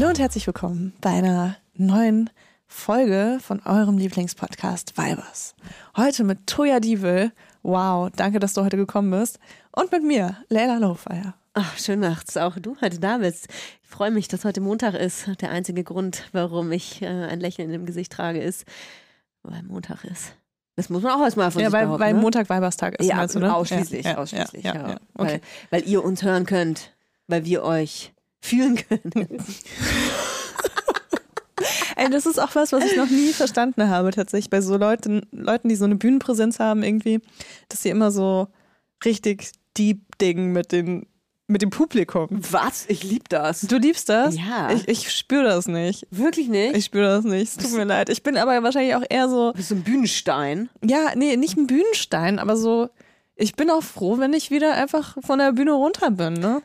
Hallo und herzlich willkommen bei einer neuen Folge von eurem Lieblingspodcast Vibers. Heute mit Toya Diebel. Wow, danke, dass du heute gekommen bist. Und mit mir, Leila Lowfire. Ach, schön, dass auch du heute da bist. Ich freue mich, dass heute Montag ist. Der einzige Grund, warum ich äh, ein Lächeln im Gesicht trage, ist, weil Montag ist. Das muss man auch erstmal von ja, sich weil, behaupten, weil ne? Montag Weiberstag ist. Ja, meinst du, ne? ausschließlich, ja, ausschließlich, ja. ja, ja. Weil, Okay. weil ihr uns hören könnt, weil wir euch fühlen können. Ey, das ist auch was, was ich noch nie verstanden habe, tatsächlich bei so Leuten, Leuten, die so eine Bühnenpräsenz haben, irgendwie, dass sie immer so richtig deep dingen mit, den, mit dem Publikum. Was? Ich lieb das. Du liebst das? Ja. Ich, ich spüre das nicht. Wirklich nicht? Ich spüre das nicht. Es tut mir leid. Ich bin aber wahrscheinlich auch eher so, du bist so ein Bühnenstein. ja, nee, nicht ein Bühnenstein, aber so, ich bin auch froh, wenn ich wieder einfach von der Bühne runter bin, ne?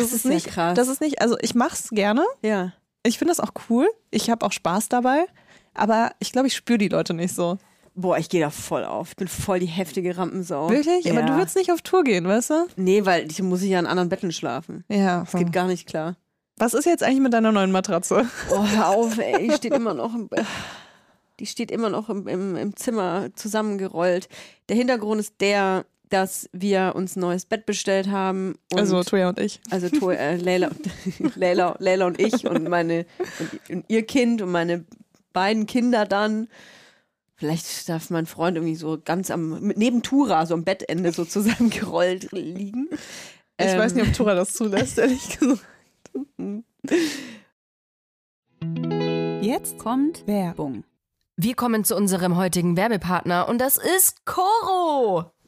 Das, ist nicht ja krass. Das ist nicht, also ich mach's gerne. ja. Ich finde das auch cool. Ich habe auch Spaß dabei. Aber ich glaube, ich spüre die Leute nicht so. Boah, ich gehe da voll auf. Ich bin voll die heftige Rampensau. Wirklich? Ja. Aber du willst nicht auf Tour gehen, weißt du? Nee, weil ich muss ja in anderen Betten schlafen. Ja. Das geht gar nicht klar. Was ist jetzt eigentlich mit deiner neuen Matratze? Oh, hör auf, ey. Die steht immer noch im, die steht immer noch im, im, im Zimmer zusammengerollt. Der Hintergrund ist der, dass wir uns ein neues Bett bestellt haben. Und also Toya und ich. also To- äh, Leila, Leila, Leila und ich und meine und, und ihr Kind und meine beiden Kinder dann. Vielleicht darf mein Freund irgendwie so ganz am neben Tura so am Bettende so zusammengerollt liegen. Ich Ähm, weiß nicht, ob Tora das zulässt, ehrlich gesagt. Jetzt kommt Werbung. Wir kommen zu unserem heutigen Werbepartner und das ist Coro.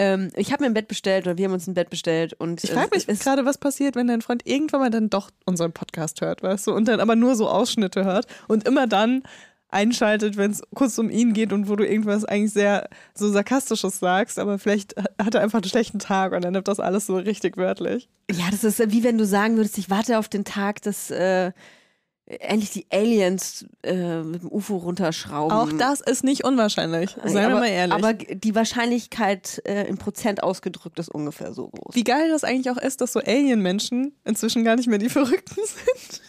Ähm, ich habe mir ein Bett bestellt oder wir haben uns ein Bett bestellt und ich frage mich gerade, was passiert, wenn dein Freund irgendwann mal dann doch unseren Podcast hört, weißt du, und dann aber nur so Ausschnitte hört und immer dann einschaltet, wenn es kurz um ihn geht und wo du irgendwas eigentlich sehr so sarkastisches sagst, aber vielleicht hat er einfach einen schlechten Tag und dann nimmt das alles so richtig wörtlich. Ja, das ist wie wenn du sagen würdest, ich warte auf den Tag, dass äh, endlich die Aliens äh, mit dem UFO runterschrauben. Auch das ist nicht unwahrscheinlich, seien wir mal ehrlich. Aber die Wahrscheinlichkeit äh, in Prozent ausgedrückt ist ungefähr so groß. Wie geil das eigentlich auch ist, dass so Alien-Menschen inzwischen gar nicht mehr die Verrückten sind.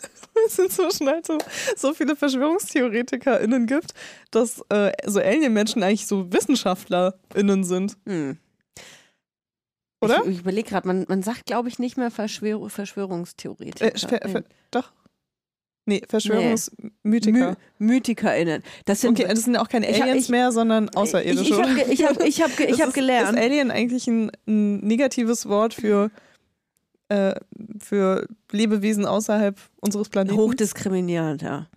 es inzwischen halt so, so viele VerschwörungstheoretikerInnen gibt, dass äh, so Alien-Menschen eigentlich so WissenschaftlerInnen sind. Hm. Oder? Ich, ich überlege gerade, man, man sagt, glaube ich, nicht mehr Verschwör Verschwörungstheoretiker. Äh, doch. Nee, Verschwörungsmythiker. My MythikerInnen. Das sind, okay, das sind auch keine Aliens ich, ich, mehr, sondern Außerirdische. Ich, ich habe ich hab, ich hab, gelernt. Ist Alien eigentlich ein, ein negatives Wort für, äh, für Lebewesen außerhalb unseres Planeten? Hochdiskriminierend, ja.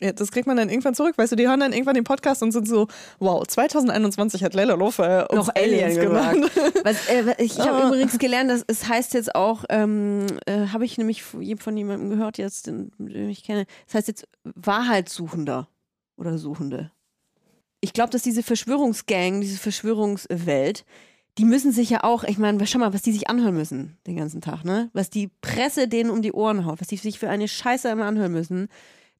Ja, das kriegt man dann irgendwann zurück. Weißt du, die hören dann irgendwann den Podcast und sind so, wow, 2021 hat Leila Lofa äh, noch Aliens gemacht. Was, äh, ich habe ah. übrigens gelernt, dass es heißt jetzt auch, ähm, äh, habe ich nämlich von jemandem gehört jetzt, den, den ich kenne, es das heißt jetzt Wahrheitssuchender oder Suchende. Ich glaube, dass diese Verschwörungsgang, diese Verschwörungswelt, die müssen sich ja auch, ich meine, schau mal, was die sich anhören müssen den ganzen Tag, ne? Was die Presse denen um die Ohren haut, was die sich für eine Scheiße immer anhören müssen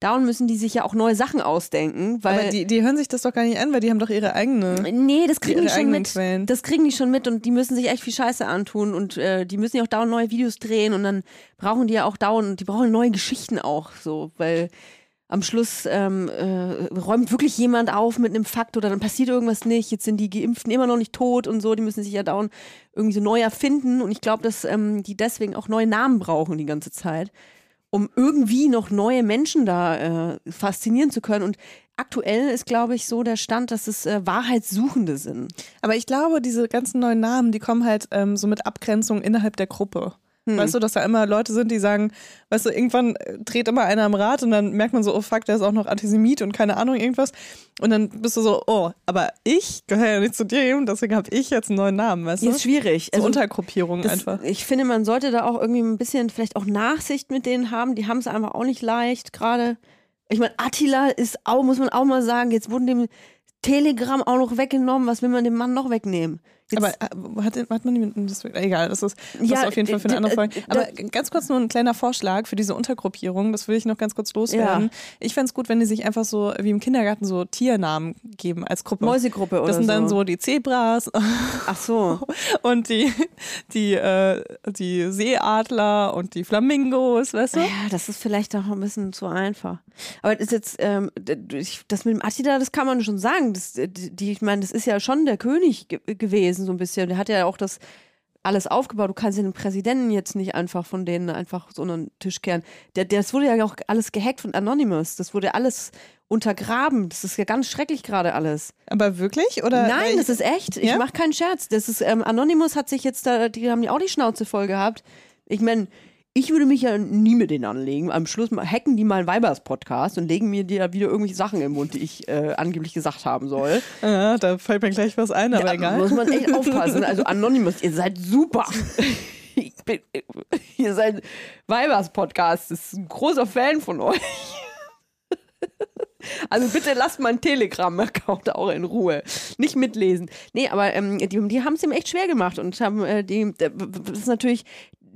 Dauernd müssen die sich ja auch neue Sachen ausdenken. Weil Aber die, die hören sich das doch gar nicht an, weil die haben doch ihre eigene. Nee, das kriegen die schon mit. Quellen. Das kriegen die schon mit und die müssen sich echt viel Scheiße antun und äh, die müssen ja auch dauernd neue Videos drehen und dann brauchen die ja auch dauernd, die brauchen neue Geschichten auch so, weil am Schluss ähm, äh, räumt wirklich jemand auf mit einem Fakt oder dann passiert irgendwas nicht. Jetzt sind die Geimpften immer noch nicht tot und so. Die müssen sich ja dauernd irgendwie so neu erfinden. Und ich glaube, dass ähm, die deswegen auch neue Namen brauchen die ganze Zeit um irgendwie noch neue Menschen da äh, faszinieren zu können. Und aktuell ist, glaube ich, so der Stand, dass es äh, Wahrheitssuchende sind. Aber ich glaube, diese ganzen neuen Namen, die kommen halt ähm, so mit Abgrenzung innerhalb der Gruppe. Hm. Weißt du, dass da immer Leute sind, die sagen, weißt du, irgendwann äh, dreht immer einer am Rad und dann merkt man so, oh fuck, der ist auch noch Antisemit und keine Ahnung, irgendwas. Und dann bist du so, oh, aber ich gehöre ja nicht zu dir, deswegen habe ich jetzt einen neuen Namen, weißt du? Ist schwierig. So also, Untergruppierungen einfach. Ich finde, man sollte da auch irgendwie ein bisschen vielleicht auch Nachsicht mit denen haben. Die haben es einfach auch nicht leicht, gerade. Ich meine, Attila ist auch, muss man auch mal sagen, jetzt wurden dem Telegram auch noch weggenommen. Was will man dem Mann noch wegnehmen? Aber äh, hat, hat man das, egal, das ist, das ja, ist auf jeden Fall für eine andere Folge. Aber ganz kurz nur ein kleiner Vorschlag für diese Untergruppierung, das will ich noch ganz kurz loswerden. Ja. Ich fände es gut, wenn die sich einfach so wie im Kindergarten so Tiernamen geben als Gruppe. Mäusegruppe oder Das sind so. dann so die Zebras. Ach so. und die, die, äh, die Seeadler und die Flamingos, weißt du? Ja, das ist vielleicht auch ein bisschen zu einfach. Aber das ist jetzt, ähm, das mit dem Attila, das kann man schon sagen. Das, die, ich meine, das ist ja schon der König gewesen gewesen, so ein bisschen. Der hat ja auch das alles aufgebaut. Du kannst ja den Präsidenten jetzt nicht einfach von denen einfach so einen Tisch kehren. Der, das wurde ja auch alles gehackt von Anonymous. Das wurde alles untergraben. Das ist ja ganz schrecklich gerade alles. Aber wirklich? Oder Nein, das ist echt. Ich ja? mache keinen Scherz. Das ist, ähm, Anonymous hat sich jetzt da, die haben ja auch die Schnauze voll gehabt. Ich meine, ich würde mich ja nie mit denen anlegen. Am Schluss hacken die mal einen Weibers-Podcast und legen mir da wieder irgendwelche Sachen im Mund, die ich äh, angeblich gesagt haben soll. Ja, da fällt mir gleich was ein, aber da egal. muss man echt aufpassen. Also Anonymous, ihr seid super. Bin, ihr seid Weibers-Podcast. Das ist ein großer Fan von euch. Also bitte lasst meinen Telegram-Account auch in Ruhe. Nicht mitlesen. Nee, aber ähm, die, die haben es ihm echt schwer gemacht und haben äh, die, das ist natürlich,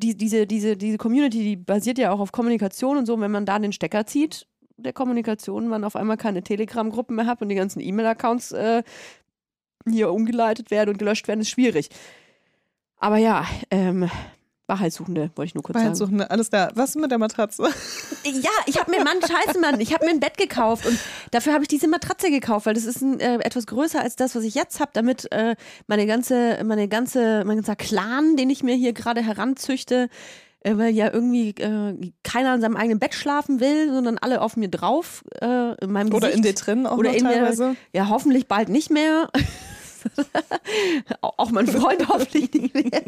die, diese, diese, diese Community, die basiert ja auch auf Kommunikation und so. wenn man da den Stecker zieht, der Kommunikation, man auf einmal keine Telegram-Gruppen mehr hat und die ganzen E-Mail-Accounts äh, hier umgeleitet werden und gelöscht werden, ist schwierig. Aber ja, ähm, Wahrheitssuchende, wollte ich nur kurz Wahrheitssuchende, sagen. alles da. Was ist mit der Matratze? Ja, ich habe mir, Mann, scheiße, Mann, ich habe mir ein Bett gekauft und dafür habe ich diese Matratze gekauft, weil das ist ein, äh, etwas größer als das, was ich jetzt habe, damit äh, meine ganze, meine ganze, mein ganzer Clan, den ich mir hier gerade heranzüchte, äh, weil ja irgendwie äh, keiner in seinem eigenen Bett schlafen will, sondern alle auf mir drauf, äh, in meinem Oder Gesicht. in dir drin auch Oder noch in teilweise. mir, ja, hoffentlich bald nicht mehr. auch mein Freund hoffentlich nicht mehr.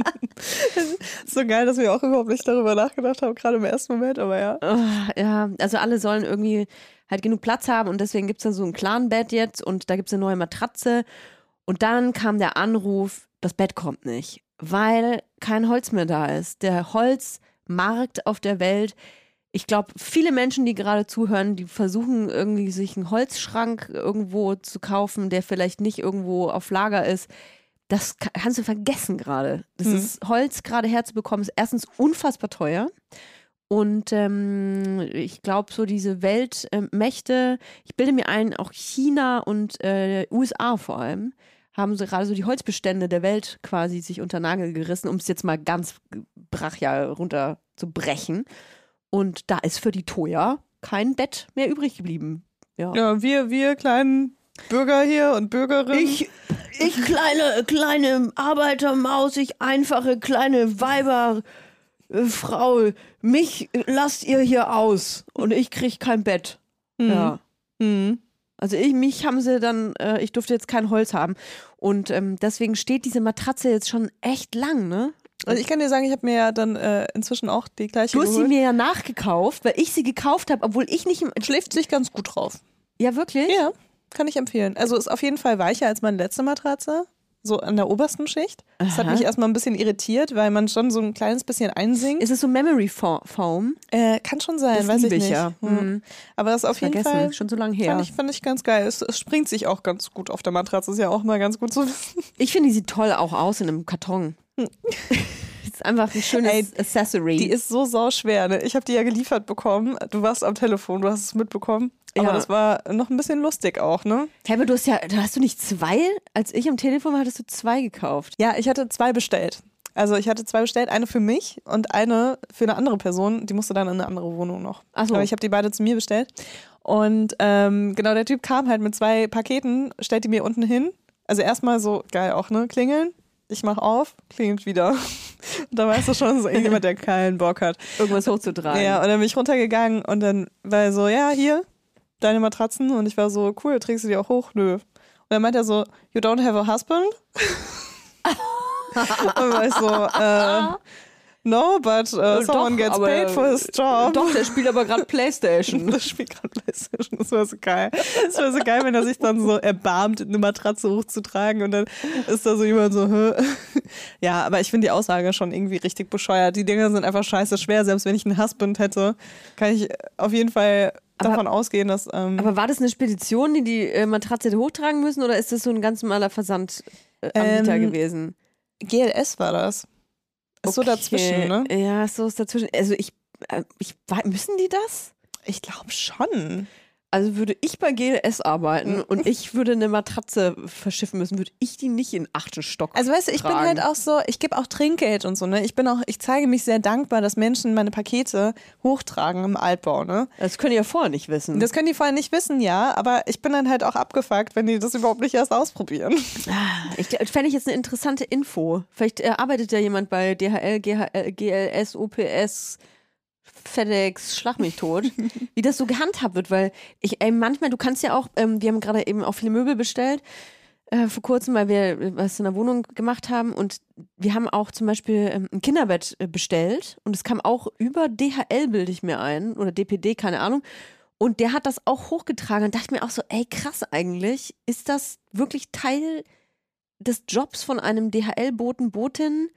so geil, dass wir auch überhaupt nicht darüber nachgedacht haben, gerade im ersten Moment, aber ja. Oh, ja, also alle sollen irgendwie halt genug Platz haben und deswegen gibt es dann so ein Clan-Bett jetzt und da gibt es eine neue Matratze. Und dann kam der Anruf, das Bett kommt nicht, weil kein Holz mehr da ist. Der Holzmarkt auf der Welt. Ich glaube, viele Menschen, die gerade zuhören, die versuchen irgendwie sich einen Holzschrank irgendwo zu kaufen, der vielleicht nicht irgendwo auf Lager ist. Das ka- kannst du vergessen gerade. Das Mhm. ist Holz gerade herzubekommen, ist erstens unfassbar teuer. Und ähm, ich glaube, so diese Weltmächte, ich bilde mir ein, auch China und äh, USA vor allem, haben so gerade so die Holzbestände der Welt quasi sich unter Nagel gerissen, um es jetzt mal ganz brachial runter zu brechen. Und da ist für die Toya kein Bett mehr übrig geblieben. Ja. Ja, wir, wir kleinen Bürger hier und Bürgerinnen. Ich, ich kleine, kleine Arbeitermaus, ich einfache kleine Weiber, äh, Frau, mich lasst ihr hier aus und ich krieg kein Bett. Ja. Hm. Also ich, mich haben sie dann, äh, ich durfte jetzt kein Holz haben. Und ähm, deswegen steht diese Matratze jetzt schon echt lang, ne? Also ich kann dir sagen, ich habe mir ja dann äh, inzwischen auch die gleiche Du hast sie geholt. mir ja nachgekauft, weil ich sie gekauft habe, obwohl ich nicht. im- Schläft sich ganz gut drauf. Ja, wirklich? Ja, kann ich empfehlen. Also ist auf jeden Fall weicher als meine letzte Matratze. So an der obersten Schicht. Das hat Aha. mich erstmal ein bisschen irritiert, weil man schon so ein kleines bisschen einsinkt. Ist es so Memory Fo- Foam? Äh, kann schon sein, Das weiß ich nicht. ja. Hm. Mhm. Aber das ist auf jeden Vergessen, Fall schon so lange her. fand ich, fand ich ganz geil. Es, es springt sich auch ganz gut auf der Matratze. Ist ja auch mal ganz gut zu wissen. Ich finde, die sieht toll auch aus in einem Karton. ist einfach ein schönes Ey, Accessory. Die ist so sauschwer. Ne? Ich habe die ja geliefert bekommen. Du warst am Telefon, du hast es mitbekommen. Aber Ja. das war noch ein bisschen lustig auch, ne? Hey, aber du hast ja, hast du nicht zwei? Als ich am Telefon war, hattest du zwei gekauft. Ja, ich hatte zwei bestellt. Also ich hatte zwei bestellt, eine für mich und eine für eine andere Person. Die musste dann in eine andere Wohnung noch. Ach so. Aber ich habe die beide zu mir bestellt. Und ähm, genau, der Typ kam halt mit zwei Paketen, stellt die mir unten hin. Also erstmal so, geil auch, ne? Klingeln. Ich mach auf, klingelt wieder. Und da weißt du schon, so irgendjemand, der keinen Bock hat. Irgendwas hochzutragen. Ja, und dann bin ich runtergegangen und dann war er so, ja, hier, deine Matratzen. Und ich war so, cool, trägst du die auch hoch? Nö. Und dann meint er so, you don't have a husband? und war ich so, äh, no, but uh, someone Doch, gets paid for his job. Doch, der spielt aber gerade Playstation. Das spielt gerade Playstation. Das war so geil. Das war so geil, wenn er sich dann so erbarmt, eine Matratze hochzutragen und dann ist da so jemand so, Hä? ja, aber ich finde die Aussage schon irgendwie richtig bescheuert. Die Dinger sind einfach scheiße schwer. Selbst wenn ich einen Husband hätte, kann ich auf jeden Fall Aber- davon ausgehen, dass ähm, Aber war das eine Spedition, die die äh, Matratze hätte hochtragen müssen oder ist das so ein ganz normaler Versandanbieter äh, Ähm, gewesen? GLS war das. Ist so Okay. dazwischen, ne? Ja, so ist dazwischen. Also ich, äh, ich müssen die das? Ich glaube schon. Also würde ich bei GLS arbeiten und ich würde eine Matratze verschiffen müssen, würde ich die nicht in achten Stock. Also weißt du, ich bin tragen. halt auch so, ich gebe auch Trinkgeld und so, ne? Ich bin auch, ich zeige mich sehr dankbar, dass Menschen meine Pakete hochtragen im Altbau, ne? Das können die ja vorher nicht wissen. Das können die vorher nicht wissen, ja, aber ich bin dann halt auch abgefuckt, wenn die das überhaupt nicht erst ausprobieren. Ich gl- fände ich jetzt eine interessante Info. Vielleicht äh, arbeitet ja jemand bei DHL, GHL, GLS, OPS, FedEx, Schlag mich tot, wie das so gehandhabt wird, weil ich, ey, manchmal, du kannst ja auch, ähm, wir haben gerade eben auch viele Möbel bestellt, äh, vor kurzem, weil wir äh, was in der Wohnung gemacht haben und wir haben auch zum Beispiel ähm, ein Kinderbett äh, bestellt und es kam auch über DHL, bilde ich mir ein, oder DPD, keine Ahnung. Und der hat das auch hochgetragen und dachte mir auch so, ey, krass eigentlich, ist das wirklich Teil des Jobs von einem DHL-Boten, Botin,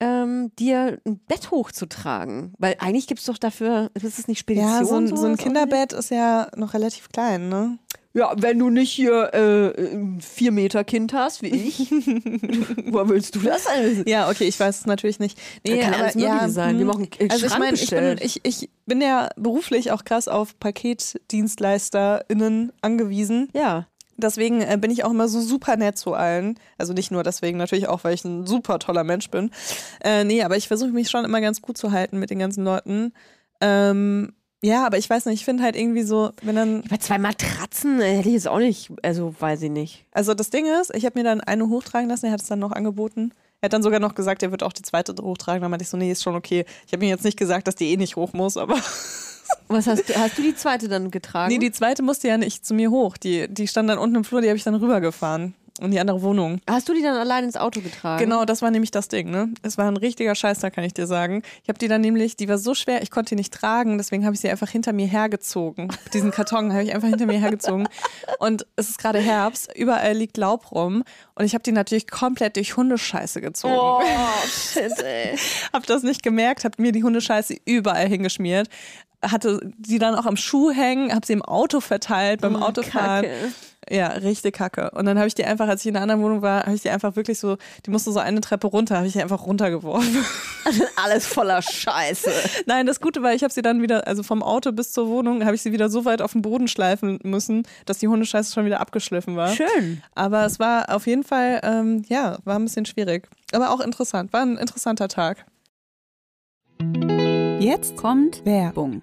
ähm, dir ein Bett hochzutragen. Weil eigentlich gibt es doch dafür, ist es nicht Spedition? Ja, so ein, so ein? Kinderbett ist ja noch relativ klein, ne? Ja, wenn du nicht hier äh, ein vier Meter Kind hast, wie ich, wo willst du das alles? Ja, okay, ich weiß es natürlich nicht. Nee, kann alles Mögliche sein. Wir hm. machen einen Also ich meine, ich bin, ich, ich bin ja beruflich auch krass auf PaketdienstleisterInnen angewiesen. Ja. Deswegen äh, bin ich auch immer so super nett zu allen. Also nicht nur deswegen, natürlich auch, weil ich ein super toller Mensch bin. Äh, nee, aber ich versuche mich schon immer ganz gut zu halten mit den ganzen Leuten. Ähm, ja, aber ich weiß nicht, ich finde halt irgendwie so, wenn dann. Bei zwei Matratzen äh, hätte ich jetzt auch nicht, also weiß ich nicht. Also das Ding ist, ich habe mir dann eine hochtragen lassen, er hat es dann noch angeboten. Er hat dann sogar noch gesagt, er wird auch die zweite hochtragen. Dann meinte ich so, nee, ist schon okay. Ich habe ihm jetzt nicht gesagt, dass die eh nicht hoch muss, aber. Was hast du, hast du die zweite dann getragen? Nee, die zweite musste ja nicht zu mir hoch. Die, die stand dann unten im Flur, die habe ich dann rübergefahren. In die andere Wohnung. hast du die dann allein ins Auto getragen? Genau, das war nämlich das Ding, ne? Es war ein richtiger Scheißtag, kann ich dir sagen. Ich habe die dann nämlich, die war so schwer, ich konnte die nicht tragen, deswegen habe ich sie einfach hinter mir hergezogen. Diesen Karton habe ich einfach hinter mir hergezogen. Und es ist gerade Herbst, überall liegt Laub rum und ich habe die natürlich komplett durch Hundescheiße gezogen. Oh, shit, ey. Hab das nicht gemerkt, hab mir die Hundescheiße überall hingeschmiert. Hatte die dann auch am Schuh hängen, hab sie im Auto verteilt beim Oh, Autofahren. Kacke. Ja, richtig kacke. Und dann habe ich die einfach, als ich in einer anderen Wohnung war, habe ich die einfach wirklich so, die musste so eine Treppe runter, habe ich die einfach runtergeworfen. Alles voller Scheiße. Nein, das Gute war, ich habe sie dann wieder, also vom Auto bis zur Wohnung, habe ich sie wieder so weit auf den Boden schleifen müssen, dass die Hundescheiße schon wieder abgeschliffen war. Schön. Aber es war auf jeden Fall, ähm, ja, war ein bisschen schwierig. Aber auch interessant, war ein interessanter Tag. Jetzt Kommt Werbung.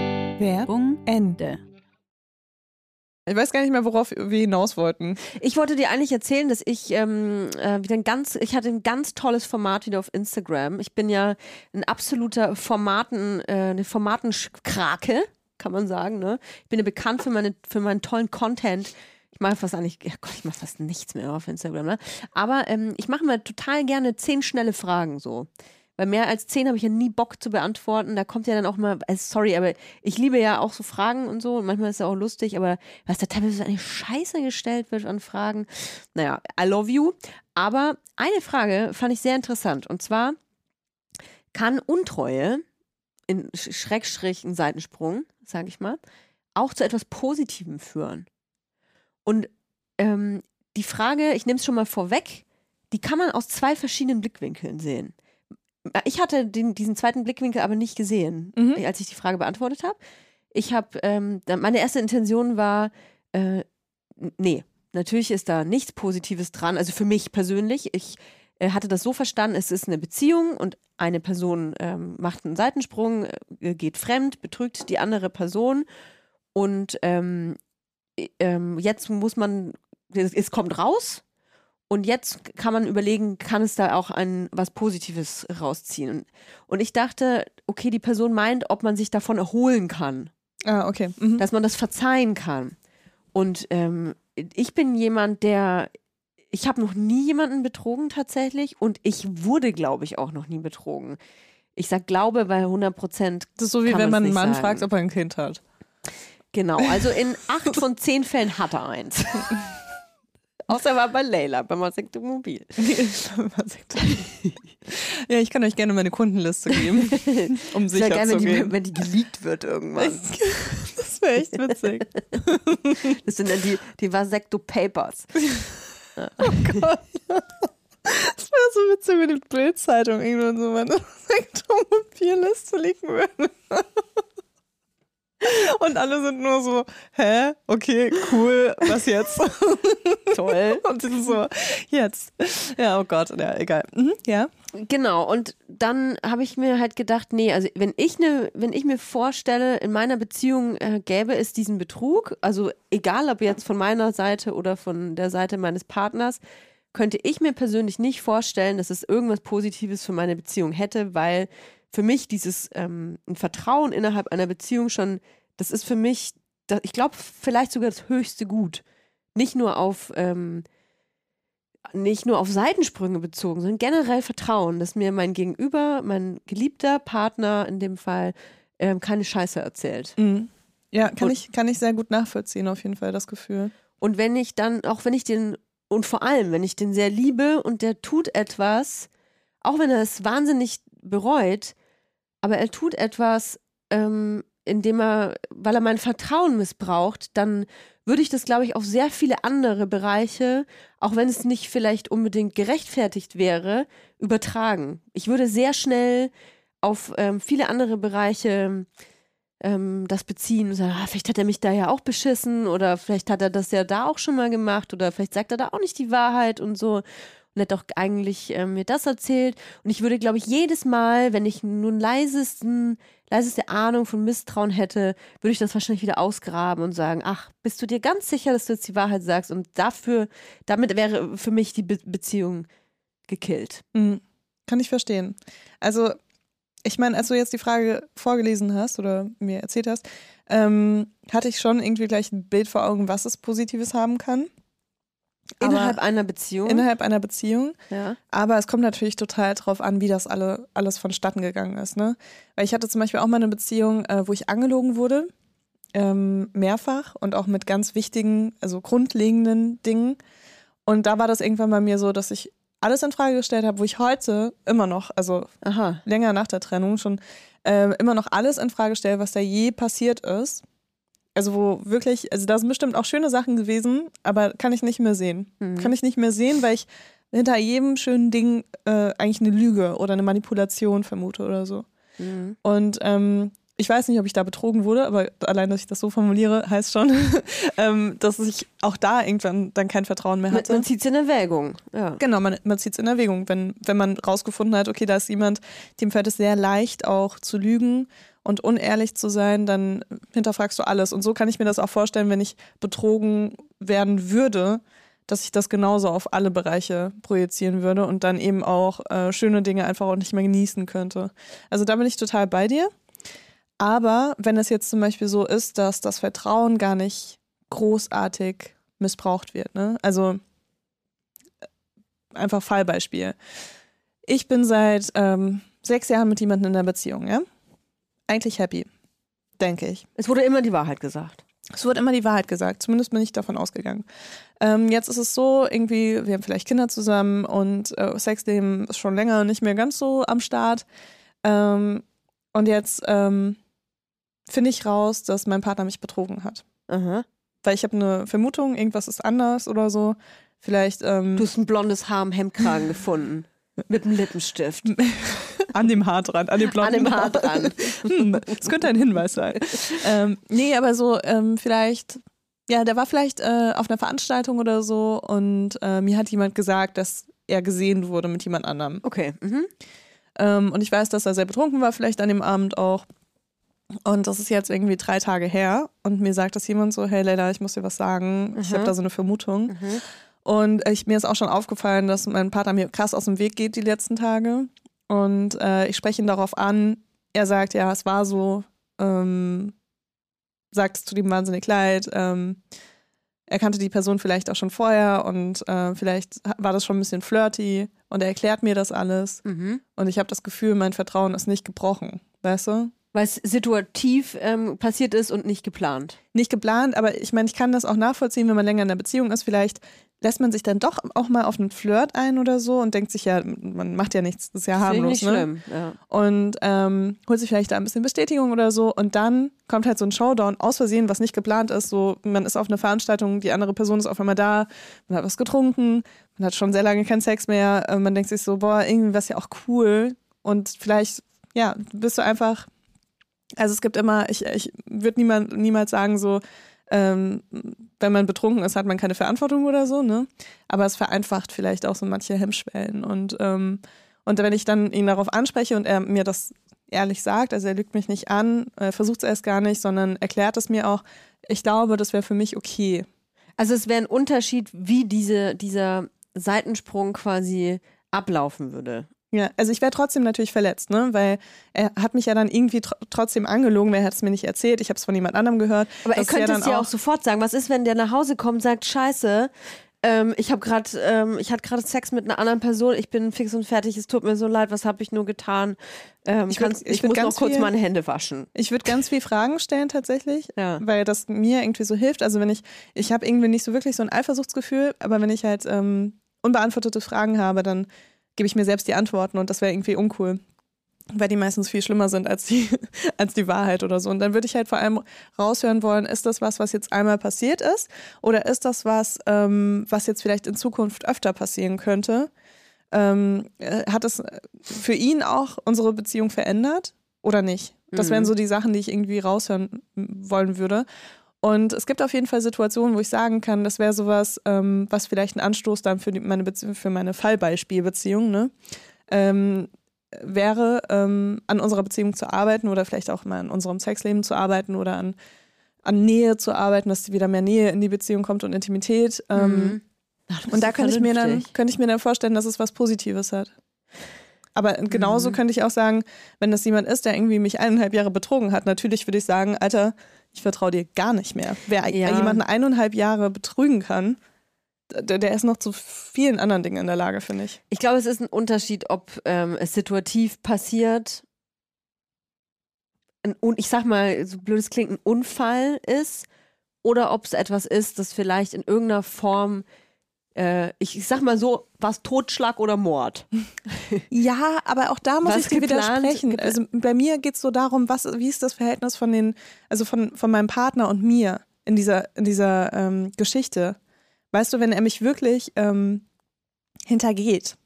Werbung Ende. Ich weiß gar nicht mehr, worauf wir hinaus wollten. Ich wollte dir eigentlich erzählen, dass ich ähm, äh, wieder ein ganz, ich hatte ein ganz tolles Format wieder auf Instagram. Ich bin ja ein absoluter Formaten, äh, eine Formatenkrake, kann man sagen. Ne? Ich bin ja bekannt für, meine, für meinen tollen Content. Ich mache fast eigentlich, ja Gott, ich mache fast nichts mehr auf Instagram, ne? Aber ähm, ich mache mir total gerne zehn schnelle Fragen so. Weil mehr als zehn habe ich ja nie Bock zu beantworten. Da kommt ja dann auch mal, also sorry, aber ich liebe ja auch so Fragen und so. Und manchmal ist ja auch lustig, aber was da teilweise so eine Scheiße gestellt wird an Fragen. Naja, I love you. Aber eine Frage fand ich sehr interessant. Und zwar, kann Untreue, in Sch- Schrägstrich ein Seitensprung, sage ich mal, auch zu etwas Positivem führen? Und ähm, die Frage, ich nehme es schon mal vorweg, die kann man aus zwei verschiedenen Blickwinkeln sehen. Ich hatte den, diesen zweiten Blickwinkel aber nicht gesehen, Mhm. als ich die Frage beantwortet habe. Ich habe, ähm, meine erste Intention war, äh, nee, natürlich ist da nichts Positives dran. Also für mich persönlich, ich äh, hatte das so verstanden, es ist eine Beziehung und eine Person ähm, macht einen Seitensprung, äh, geht fremd, betrügt die andere Person und ähm, ähm, jetzt muss man, es, es kommt raus und jetzt kann man überlegen, kann es da auch ein was Positives rausziehen? Und, und ich dachte, okay, die Person meint, ob man sich davon erholen kann, Ah, okay. Mhm. dass man das verzeihen kann. Und ähm, ich bin jemand, der, ich habe noch nie jemanden betrogen tatsächlich und ich wurde, glaube ich, auch noch nie betrogen. Ich sag glaube, weil 100 Prozent. Das ist so wie wenn man einen Mann sagen. fragt, ob er ein Kind hat. Genau, also in acht von zehn Fällen hat er eins. Außer er war bei Leila, beim Mobil. ja, ich kann euch gerne meine Kundenliste geben, um sicher geil, zu wenn die, gehen. wenn die geleakt wird irgendwann. Das wäre echt witzig. Das sind dann die, die Vasecto Papers. Das wäre so witzig, wenn die Bildzeitung irgendwann so meine Sektormobil-Liste liegen würde. Und alle sind nur so, hä? Okay, cool, was jetzt? Toll. Und sie sind so, jetzt. Ja, oh Gott, ja, egal. Mhm, ja. Genau, und dann habe ich mir halt gedacht, nee, also wenn ich ne, wenn ich mir vorstelle, in meiner Beziehung äh, gäbe es diesen Betrug, also egal ob jetzt von meiner Seite oder von der Seite meines Partners, könnte ich mir persönlich nicht vorstellen, dass es irgendwas Positives für meine Beziehung hätte, weil für mich dieses ähm, ein Vertrauen innerhalb einer Beziehung schon, das ist für mich, da, ich glaube, vielleicht sogar das höchste Gut. Nicht nur auf ähm, nicht nur auf Seitensprünge bezogen, sondern generell Vertrauen, dass mir mein Gegenüber, mein geliebter Partner in dem Fall, ähm, keine Scheiße erzählt. Mhm. Ja, kann Und- ich, kann ich sehr gut nachvollziehen, auf jeden Fall, das Gefühl. Und wenn ich dann, auch wenn ich den, und vor allem, wenn ich den sehr liebe und der tut etwas, auch wenn er es wahnsinnig bereut, aber er tut etwas, ähm, indem er, weil er mein Vertrauen missbraucht, dann würde ich das, glaube ich, auf sehr viele andere Bereiche, auch wenn es nicht vielleicht unbedingt gerechtfertigt wäre, übertragen. Ich würde sehr schnell auf ähm, viele andere Bereiche ähm, das beziehen und sagen, ah, vielleicht hat er mich da ja auch beschissen oder vielleicht hat er das ja da auch schon mal gemacht oder vielleicht sagt er da auch nicht die Wahrheit und so und hat doch eigentlich ähm, mir das erzählt. Und ich würde, glaube ich, jedes Mal, wenn ich einen leisesten, leiseste Ahnung von Misstrauen hätte, würde ich das wahrscheinlich wieder ausgraben und sagen, ach, bist du dir ganz sicher, dass du jetzt die Wahrheit sagst? Und dafür, damit wäre für mich die Be Beziehung gekillt. Mhm. Kann ich verstehen. Also, ich meine, als du jetzt die Frage vorgelesen hast oder mir erzählt hast, ähm, hatte ich schon irgendwie gleich ein Bild vor Augen, was es Positives haben kann. Aber Innerhalb einer Beziehung. innerhalb einer Beziehung. ja. Aber es kommt natürlich total drauf an, wie das alle, alles vonstatten gegangen ist. Ne? Weil ich hatte zum Beispiel auch mal eine Beziehung, äh, wo ich angelogen wurde, ähm, mehrfach und auch mit ganz wichtigen, also grundlegenden Dingen. Und da war das irgendwann bei mir so, dass ich alles in Frage gestellt habe, wo ich heute immer noch, also Aha. länger nach der Trennung schon, äh, immer noch alles in Frage stelle, was da je passiert ist. Also wo wirklich, also da sind bestimmt auch schöne Sachen gewesen, aber kann ich nicht mehr sehen. Mhm. Kann ich nicht mehr sehen, weil ich hinter jedem schönen Ding äh, eigentlich eine Lüge oder eine Manipulation vermute oder so. Mhm. Und ähm, ich weiß nicht, ob ich da betrogen wurde, aber allein, dass ich das so formuliere, heißt schon, ähm, dass ich auch da irgendwann dann kein Vertrauen mehr Man, hatte. man zieht es in Erwägung. Ja. Genau, man, man zieht es in Erwägung, wenn, wenn man rausgefunden hat, okay, da ist jemand, dem fällt es sehr leicht auch zu lügen und unehrlich zu sein, dann hinterfragst du alles. Und so kann ich mir das auch vorstellen, wenn ich betrogen werden würde, dass ich das genauso auf alle Bereiche projizieren würde und dann eben auch äh, schöne Dinge einfach auch nicht mehr genießen könnte. Also da bin ich total bei dir. Aber wenn es jetzt zum Beispiel so ist, dass das Vertrauen gar nicht großartig missbraucht wird, ne? Also einfach Fallbeispiel. Ich bin seit ähm, sechs Jahren mit jemandem in der Beziehung, ja? Eigentlich happy, denke ich. Es wurde immer die Wahrheit gesagt. Es wird immer die Wahrheit gesagt, zumindest bin ich davon ausgegangen. Ähm, jetzt ist es so, irgendwie, wir haben vielleicht Kinder zusammen und äh, Sexleben ist schon länger nicht mehr ganz so am Start. Ähm, und jetzt ähm, finde ich raus, dass mein Partner mich betrogen hat. Aha. Weil ich habe eine Vermutung, irgendwas ist anders oder so. Vielleicht ähm, Du hast ein blondes Haar im Hemdkragen gefunden. Mit einem Lippenstift. an dem Haar dran, an dem blonden An dem Haar dran. Hm, das könnte ein Hinweis sein. ähm, nee, aber so ähm, vielleicht, ja, der war vielleicht äh, auf einer Veranstaltung oder so und äh, mir hat jemand gesagt, dass er gesehen wurde mit jemand anderem. Okay. Mhm. Ähm, und ich weiß, dass er sehr betrunken war, vielleicht an dem Abend auch. Und das ist jetzt irgendwie drei Tage her. Und mir sagt das jemand so, hey Leila, ich muss dir was sagen. Ich habe da so eine Vermutung. Und ich, mir ist auch schon aufgefallen, dass mein Partner mir krass aus dem Weg geht die letzten Tage. Und äh, ich spreche ihn darauf an. Er sagt, ja, es war so. Ähm, sagt es tut ihm wahnsinnig leid. Ähm, er kannte die Person vielleicht auch schon vorher und äh, vielleicht war das schon ein bisschen flirty und er erklärt mir das alles. Mhm. Und ich habe das Gefühl, mein Vertrauen ist nicht gebrochen. Weißt du? Weil es situativ ähm, passiert ist und nicht geplant. Nicht geplant, aber ich meine, ich kann das auch nachvollziehen, wenn man länger in einer Beziehung ist. Vielleicht lässt man sich dann doch auch mal auf einen Flirt ein oder so und denkt sich ja, man macht ja nichts, das ist ja harmlos. nicht Ne? schlimm. Ja. Und ähm, holt sich vielleicht da ein bisschen Bestätigung oder so. Und dann kommt halt so ein Showdown aus Versehen, was nicht geplant ist. So, man ist auf einer Veranstaltung, die andere Person ist auf einmal da, man hat was getrunken, man hat schon sehr lange keinen Sex mehr. Äh, man denkt sich so, boah, irgendwie was ja auch cool. Und vielleicht, ja, bist du einfach. Also es gibt immer, ich, ich würde niemand, niemals sagen, so, ähm, wenn man betrunken ist, hat man keine Verantwortung oder so, ne? Aber es vereinfacht vielleicht auch so manche Hemmschwellen. Und, ähm, und wenn ich dann ihn darauf anspreche und er mir das ehrlich sagt, also er lügt mich nicht an, er versucht es erst gar nicht, sondern erklärt es mir auch, ich glaube, das wäre für mich okay. Also es wäre ein Unterschied, wie diese, dieser Seitensprung quasi ablaufen würde. Ja, also ich wäre trotzdem natürlich verletzt, ne? Weil er hat mich ja dann irgendwie tr trotzdem angelogen, er hat es mir nicht erzählt, ich habe es von jemand anderem gehört. Aber er könnte es ja auch sofort sagen. Was ist, wenn der nach Hause kommt und sagt, scheiße, ähm, ich habe gerade, ähm, ich hatte gerade Sex mit einer anderen Person, ich bin fix und fertig, es tut mir so leid, was habe ich nur getan? Ähm, Ich würd- ich ich muss noch kurz viel- meine Hände waschen. Ich würde ganz viel Fragen stellen tatsächlich, Ja. weil das mir irgendwie so hilft. Also wenn ich, ich habe irgendwie nicht so wirklich so ein Eifersuchtsgefühl, aber wenn ich halt ähm, unbeantwortete Fragen habe, dann gebe ich mir selbst die Antworten und das wäre irgendwie uncool. Weil die meistens viel schlimmer sind als die, als die Wahrheit oder so. Und dann würde ich halt vor allem raushören wollen, ist das was, was jetzt einmal passiert ist? Oder ist das was, ähm, was jetzt vielleicht in Zukunft öfter passieren könnte? Ähm, äh, hat es für ihn auch unsere Beziehung verändert oder nicht? Das wären so die Sachen, die ich irgendwie raushören wollen würde. Und es gibt auf jeden Fall Situationen, wo ich sagen kann, das wäre sowas, ähm, was vielleicht ein Anstoß dann für die, meine Beziehung, für meine Fallbeispielbeziehung, ne? Ähm, wäre, ähm, an unserer Beziehung zu arbeiten oder vielleicht auch mal an unserem Sexleben zu arbeiten oder an, an Nähe zu arbeiten, dass wieder mehr Nähe in die Beziehung kommt und Intimität. Ähm, Ach, das und da könnte ich, mir dann, könnte ich mir dann vorstellen, dass es was Positives hat. Aber genauso könnte ich auch sagen, wenn das jemand ist, der irgendwie mich eineinhalb Jahre betrogen hat, natürlich würde ich sagen, Alter, ich vertraue dir gar nicht mehr. Wer Ja. jemanden eineinhalb Jahre betrügen kann, der, der ist noch zu vielen anderen Dingen in der Lage, finde ich. Ich glaube, es ist ein Unterschied, ob ähm, es situativ passiert ein, ich sag mal, so blöd es klingt, ein Unfall ist oder ob es etwas ist, das vielleicht in irgendeiner Form, äh, ich, ich sag mal so, was Totschlag oder Mord. Ja, aber auch da muss Was ich dir widersprechen. gepla- Also bei mir geht es so darum, was, wie ist das Verhältnis von den, also von, von meinem Partner und mir in dieser, in dieser ähm, Geschichte. Weißt du, wenn er mich wirklich ähm, hintergeht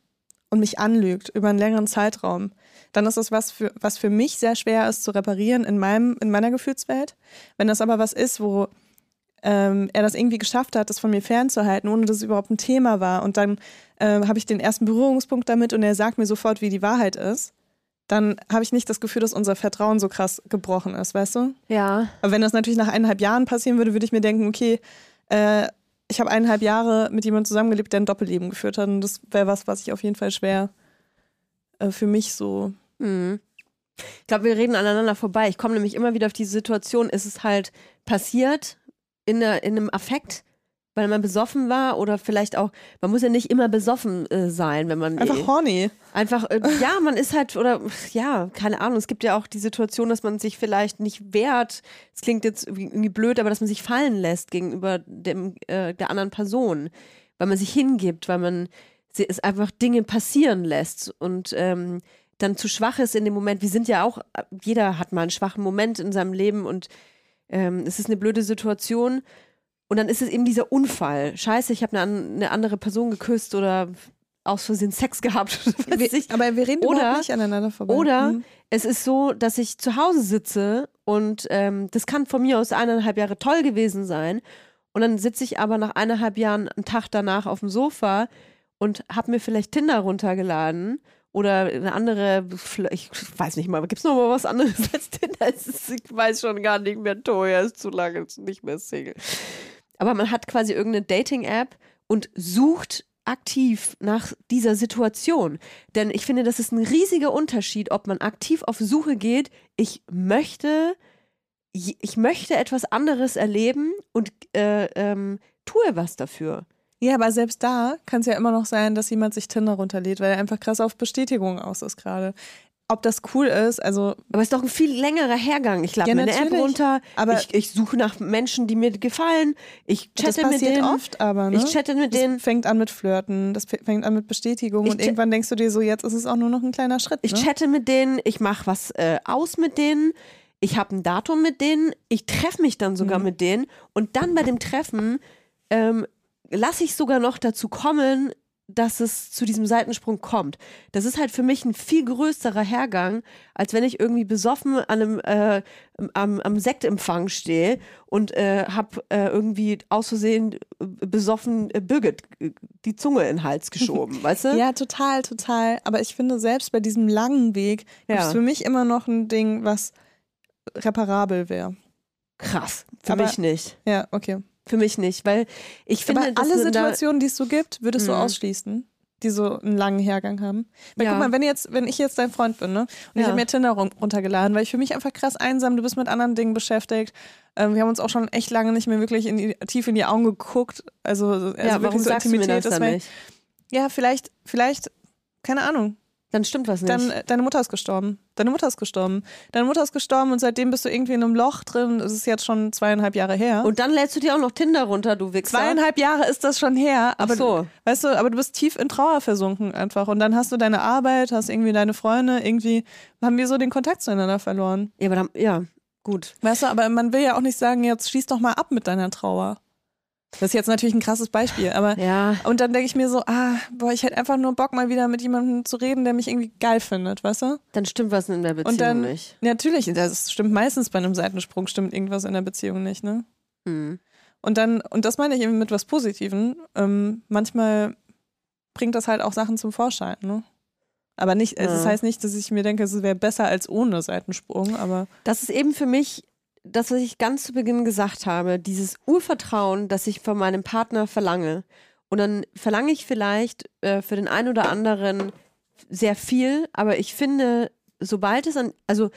und mich anlügt über einen längeren Zeitraum, dann ist das was für, was für mich sehr schwer ist zu reparieren in meinem, in meiner Gefühlswelt. Wenn das aber was ist, wo ähm, er das irgendwie geschafft hat, das von mir fernzuhalten, ohne dass es überhaupt ein Thema war. Und dann ähm, habe ich den ersten Berührungspunkt damit und er sagt mir sofort, wie die Wahrheit ist. Dann habe ich nicht das Gefühl, dass unser Vertrauen so krass gebrochen ist, weißt du? Ja. Aber wenn das natürlich nach eineinhalb Jahren passieren würde, würde ich mir denken, okay, äh, ich habe eineinhalb Jahre mit jemandem zusammengelebt, der ein Doppelleben geführt hat. Und das wäre was, was ich auf jeden Fall schwer äh, für mich so. Mhm. Ich glaube, wir reden aneinander vorbei. Ich komme nämlich immer wieder auf diese Situation, ist es halt passiert in, der, in einem Affekt, weil man besoffen war oder vielleicht auch, man muss ja nicht immer besoffen äh, sein, wenn man Einfach eh- horny. Einfach, äh, ja, man ist halt, oder ja, keine Ahnung, es gibt ja auch die Situation, dass man sich vielleicht nicht wehrt. Es klingt jetzt irgendwie irgendwie blöd, aber dass man sich fallen lässt gegenüber dem, äh, der anderen Person, weil man sich hingibt, weil man sie- es einfach Dinge passieren lässt und ähm, dann zu schwach ist in dem Moment. Wir sind ja auch, jeder hat mal einen schwachen Moment in seinem Leben und ähm, es ist eine blöde Situation. Und dann ist es eben dieser Unfall. Scheiße, ich habe eine, eine andere Person geküsst oder aus Versehen Sex gehabt. Wir, aber wir reden oder, nicht aneinander vorbei. Oder Hm. es ist so, dass ich zu Hause sitze und ähm, das kann von mir aus eineinhalb Jahre toll gewesen sein. Und dann sitze ich aber nach eineinhalb Jahren einen Tag danach auf dem Sofa und habe mir vielleicht Tinder runtergeladen oder eine andere, ich weiß nicht mal, gibt es noch mal was anderes als Tinder? Ich weiß schon gar nicht mehr, Toja ist zu lange, ist nicht mehr Single. Aber man hat quasi irgendeine Dating-App und sucht aktiv nach dieser Situation. Denn ich finde, das ist ein riesiger Unterschied, ob man aktiv auf Suche geht, ich möchte, ich möchte etwas anderes erleben und äh, ähm, tue was dafür. Ja, aber selbst da kann es ja immer noch sein, dass jemand sich Tinder runterlädt, weil er einfach krass auf Bestätigung aus ist gerade. Ob das cool ist, also. Aber es ist doch ein viel längerer Hergang. Ich lade Ja, mir eine App runter, Aber- ich, ich suche nach Menschen, die mir gefallen, ich Das chatte mit passiert denen. oft, aber ne? Ich chatte mit das denen. fängt an mit Flirten, das fängt an mit Bestätigung Ich und irgendwann denkst du dir so, jetzt ist es auch nur noch ein kleiner Schritt. Ich ne? chatte mit denen, ich mache was äh, aus mit denen, ich habe ein Datum mit denen, ich treffe mich dann sogar Mhm. mit denen und dann bei dem Treffen ähm, lasse ich sogar noch dazu kommen, dass es zu diesem Seitensprung kommt. Das ist halt für mich ein viel größerer Hergang, als wenn ich irgendwie besoffen an einem, äh, am, am Sektempfang stehe und äh, habe äh, irgendwie aus Versehen äh, besoffen äh, Birgit äh, die Zunge in den Hals geschoben, weißt du? Ja, total, total. Aber ich finde, selbst bei diesem langen Weg Ja. es für mich immer noch ein Ding, was reparabel wäre. Krass. Für Aber- mich nicht. Ja, okay. Für mich nicht, weil ich finde, Aber alle Situationen, die es so gibt, würdest du Mhm. ausschließen, die so einen langen Hergang haben. Weil Ja. guck mal, wenn jetzt, wenn ich jetzt dein Freund bin, ne? Und ich Ja. habe mir Tinder run- runtergeladen, weil ich für mich einfach krass einsam, du bist mit anderen Dingen beschäftigt. Ähm, wir haben uns auch schon echt lange nicht mehr wirklich in die, tief in die Augen geguckt. Also, also ja, wirklich warum so du Intimität, nicht? Ja, vielleicht, vielleicht, keine Ahnung. Dann stimmt was nicht. Dann, äh, deine Mutter ist gestorben. Deine Mutter ist gestorben. Deine Mutter ist gestorben und seitdem bist du irgendwie in einem Loch drin. Das ist jetzt schon zweieinhalb Jahre her. und dann lädst du dir auch noch Tinder runter, du Wichser. Zweieinhalb Jahre ist das schon her, Ach aber so. du, weißt du, aber du bist tief in Trauer versunken einfach und dann hast du deine Arbeit, hast irgendwie deine Freunde, irgendwie haben wir so den Kontakt zueinander verloren. Ja, aber dann, ja, gut. Weißt du, aber man will ja auch nicht sagen, jetzt schließ doch mal ab mit deiner Trauer. Das ist jetzt natürlich ein krasses Beispiel, aber Ja. und dann denke ich mir so, ah, boah, ich hätte einfach nur Bock mal wieder mit jemandem zu reden, der mich irgendwie geil findet, weißt du? Dann stimmt was in der Beziehung Und dann nicht. natürlich, das stimmt meistens bei einem Seitensprung stimmt irgendwas in der Beziehung nicht, ne? Hm. Und dann, und das meine ich eben mit was Positiven. Ähm, manchmal bringt das halt auch Sachen zum Vorschein, ne? Aber nicht, also das Ja. heißt nicht, dass ich mir denke, es wäre besser als ohne Seitensprung, aber Das ist eben für mich das, was ich ganz zu Beginn gesagt habe, dieses Urvertrauen, das ich von meinem Partner verlange. Und dann verlange ich vielleicht äh, für den einen oder anderen sehr viel, aber ich finde, sobald es an, also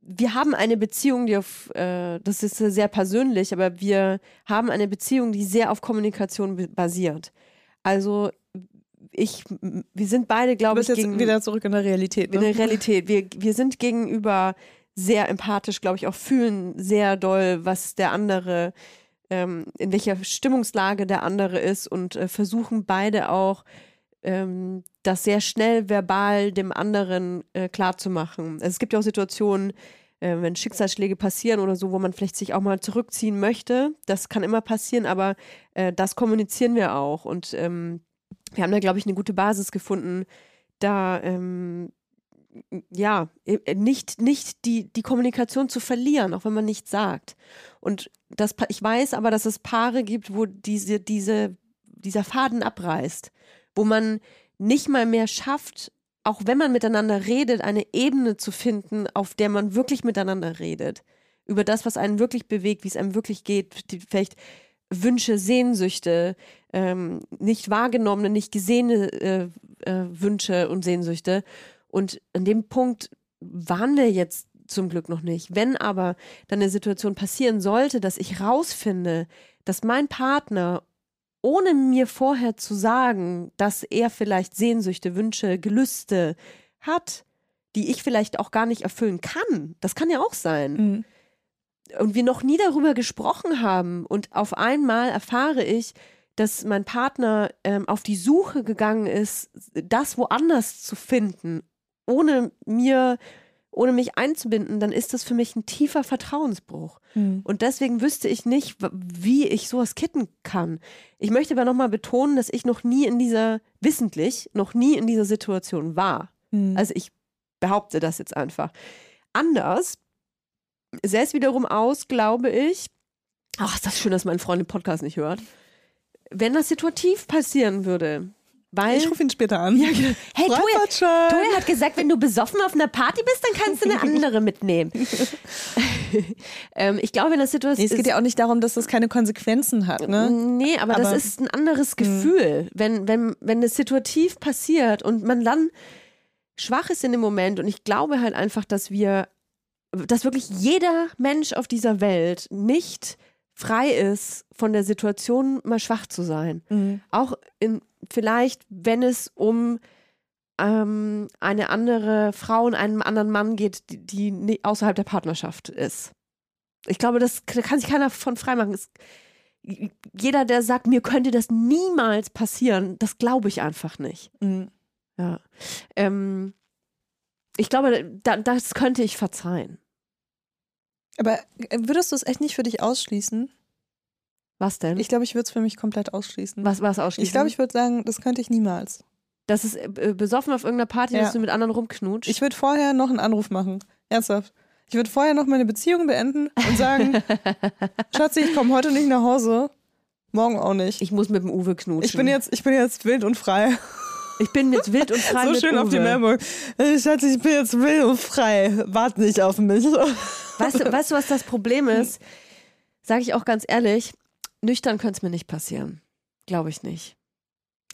wir haben eine Beziehung, die auf, äh, das ist sehr persönlich, aber wir haben eine Beziehung, die sehr auf Kommunikation basiert. Also ich, wir sind beide, glaube ich, gegen, wieder zurück in der Realität. in Ne? der Realität. Wir, wir sind gegenüber sehr empathisch, glaube ich, auch fühlen sehr doll, was der andere, ähm, in welcher Stimmungslage der andere ist und äh, versuchen beide auch, ähm, das sehr schnell verbal dem anderen äh, klarzumachen. Also es gibt ja auch Situationen, äh, wenn Schicksalsschläge passieren oder so, wo man vielleicht sich auch mal zurückziehen möchte. Das kann immer passieren, aber äh, das kommunizieren wir auch. Und ähm, wir haben da, glaube ich, eine gute Basis gefunden, da ähm, ja, äh, nicht, nicht die, die Kommunikation zu verlieren, auch wenn man nichts sagt. Und das, ich weiß aber, dass es Paare gibt, wo diese, diese, dieser Faden abreißt, wo man nicht mal mehr schafft, auch wenn man miteinander redet, eine Ebene zu finden, auf der man wirklich miteinander redet. Über das, was einen wirklich bewegt, wie es einem wirklich geht, die, vielleicht Wünsche, Sehnsüchte, ähm, nicht wahrgenommene, nicht gesehene äh, äh, Wünsche und Sehnsüchte. Und an dem Punkt waren wir jetzt zum Glück noch nicht. Wenn aber dann eine Situation passieren sollte, dass ich rausfinde, dass mein Partner, ohne mir vorher zu sagen, dass er vielleicht Sehnsüchte, Wünsche, Gelüste hat, die ich vielleicht auch gar nicht erfüllen kann, das kann ja auch sein Mhm. und wir noch nie darüber gesprochen haben und auf einmal erfahre ich, dass mein Partner ähm, auf die Suche gegangen ist, das woanders zu finden, ohne mir ohne mich einzubinden, dann ist das für mich ein tiefer Vertrauensbruch. Mhm. Und deswegen wüsste ich nicht, wie ich sowas kitten kann. Ich möchte aber nochmal betonen, dass ich noch nie in dieser, wissentlich, noch nie in dieser Situation war. Mhm. Also ich behaupte das jetzt einfach. Anders sähe es wiederum aus, glaube ich. Ach, ist das schön, dass mein Freund den Podcast nicht hört. Wenn das situativ passieren würde, weil, ich rufe ihn später an. Ja, genau. Hey, Toya, Toya hat gesagt, wenn du besoffen auf einer Party bist, dann kannst du eine andere mitnehmen. ähm, ich glaube, in der Situation. Nee, es geht ja auch nicht darum, dass das keine Konsequenzen hat, ne? Nee, aber, aber das ist ein anderes hm. Gefühl, wenn, wenn, wenn es situativ passiert und man dann schwach ist in dem Moment. Und ich glaube halt einfach, dass wir, dass wirklich jeder Mensch auf dieser Welt nicht frei ist, von der Situation mal schwach zu sein. Mhm. Auch in, vielleicht, wenn es um ähm, eine andere Frau und einen anderen Mann geht, die, die außerhalb der Partnerschaft ist. Ich glaube, das kann sich keiner von frei machen. Es, jeder, der sagt, mir könnte das niemals passieren, das glaube ich einfach nicht. Mhm. Ja. Ähm, ich glaube, da, das könnte ich verzeihen. Aber äh, würdest du es echt nicht für dich ausschließen? Was denn? Ich glaube, ich würde es für mich komplett ausschließen. Was, was ausschließen? Ich glaube, ich würde sagen, das könnte ich niemals. Das ist äh, besoffen auf irgendeiner Party, ja. dass du mit anderen rumknutscht? Ich würde vorher noch einen Anruf machen. Ernsthaft. Ich würde vorher noch meine Beziehung beenden und sagen, Schatzi, ich komme heute nicht nach Hause. Morgen auch nicht. Ich muss mit dem Uwe knutschen. Ich bin jetzt, ich bin jetzt wild und frei. Ich bin jetzt wild und frei. so schön Uwe. auf die Memo. Schatz, ich bin jetzt wild und frei. Wart nicht auf mich. Weißt du, weißt du was das Problem ist? Sage ich auch ganz ehrlich, nüchtern könnte es mir nicht passieren. Glaube ich nicht.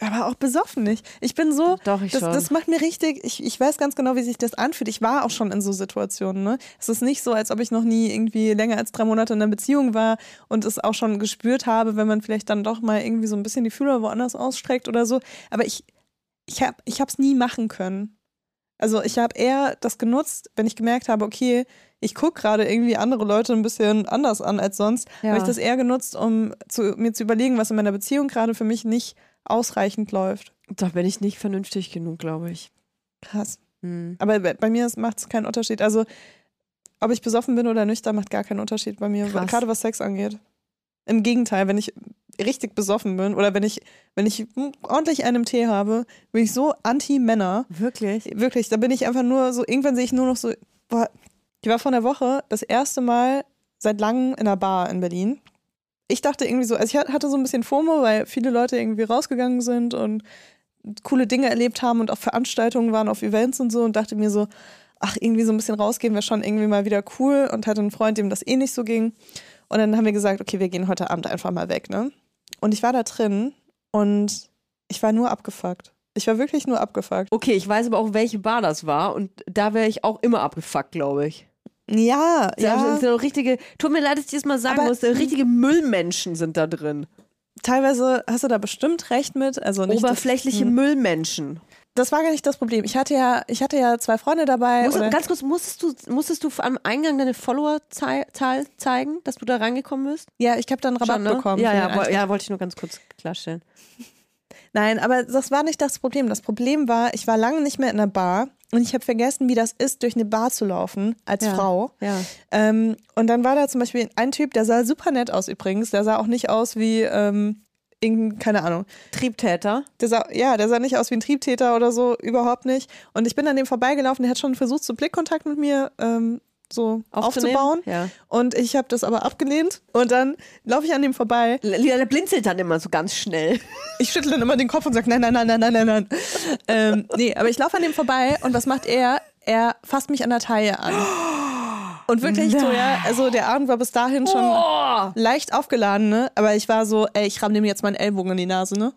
Aber auch besoffen nicht. Ich bin so. Doch, ich das, schon. das macht mir richtig. Ich, ich weiß ganz genau, wie sich das anfühlt. Ich war auch schon in so Situationen. Ne? Es ist nicht so, als ob ich noch nie irgendwie länger als drei Monate in einer Beziehung war und es auch schon gespürt habe, wenn man vielleicht dann doch mal irgendwie so ein bisschen die Fühler woanders ausstreckt oder so. Aber ich, ich habe es nie machen können. Also ich habe eher das genutzt, wenn ich gemerkt habe, okay, ich gucke gerade irgendwie andere Leute ein bisschen anders an als sonst, ja. habe ich das eher genutzt, um zu, mir zu überlegen, was in meiner Beziehung gerade für mich nicht ausreichend läuft. Da bin ich nicht vernünftig genug, glaube ich. Krass. Mhm. Aber bei, bei mir macht es keinen Unterschied. Also ob ich besoffen bin oder nüchtern, macht gar keinen Unterschied bei mir, Krass. gerade was Sex angeht. Im Gegenteil, wenn ich richtig besoffen bin oder wenn ich, wenn ich ordentlich einen Tee habe, bin ich so anti-Männer. Wirklich? Wirklich. Da bin ich einfach nur so, irgendwann sehe ich nur noch so, boah, ich war vor einer Woche das erste Mal seit langem in einer Bar in Berlin. Ich dachte irgendwie so, also ich hatte so ein bisschen FOMO, weil viele Leute irgendwie rausgegangen sind und coole Dinge erlebt haben und auf Veranstaltungen waren, auf Events und so und dachte mir so, ach, irgendwie so ein bisschen rausgehen wäre schon irgendwie mal wieder cool und hatte einen Freund, dem das eh nicht so ging. Und dann haben wir gesagt, okay, wir gehen heute Abend einfach mal weg, ne? Und ich war da drin und ich war nur abgefuckt. Ich war wirklich nur abgefuckt. Okay, ich weiß aber auch, welche Bar das war und da wäre ich auch immer abgefuckt, glaube ich. Ja, ja. Das sind richtige, tut mir leid, dass ich das mal sagen aber, muss, richtige Müllmenschen sind da drin. Teilweise hast du da bestimmt recht mit. Also Oberflächliche das, hm. Müllmenschen das war gar nicht das Problem. Ich hatte ja, ich hatte ja zwei Freunde dabei. Muss, ganz kurz, musstest du, musstest du am Eingang deine Followerzahl zeigen, dass du da reingekommen bist? Ja, ich habe dann Rabatt Schon, ne? bekommen. Ja, ja, ja, wollte ich nur ganz kurz klarstellen. Nein, aber das war nicht das Problem. Das Problem war, ich war lange nicht mehr in einer Bar und ich habe vergessen, wie das ist, durch eine Bar zu laufen als ja, Frau. Ja. Ähm, und dann war da zum Beispiel ein Typ, der sah super nett aus übrigens. Der sah auch nicht aus wie ähm, irgendein, keine Ahnung. Triebtäter? Der sah, ja, der sah nicht aus wie ein Triebtäter oder so, überhaupt nicht. Und ich bin an dem vorbeigelaufen, der hat schon versucht, so Blickkontakt mit mir ähm, so aufzubauen. Ja. Und ich habe das aber abgelehnt. Und dann laufe ich an dem vorbei. Lila, der blinzelt dann immer so ganz schnell. Ich schüttle dann immer den Kopf und sage, nein, nein, nein, nein, nein, nein, nein. ähm, nee, aber ich laufe an dem vorbei und was macht er? Er fasst mich an der Taille an. Und wirklich so, ja, also der Abend war bis dahin schon oh. leicht aufgeladen, ne? Aber ich war so, ey, ich ramm dem jetzt meinen Ellbogen in die Nase, ne?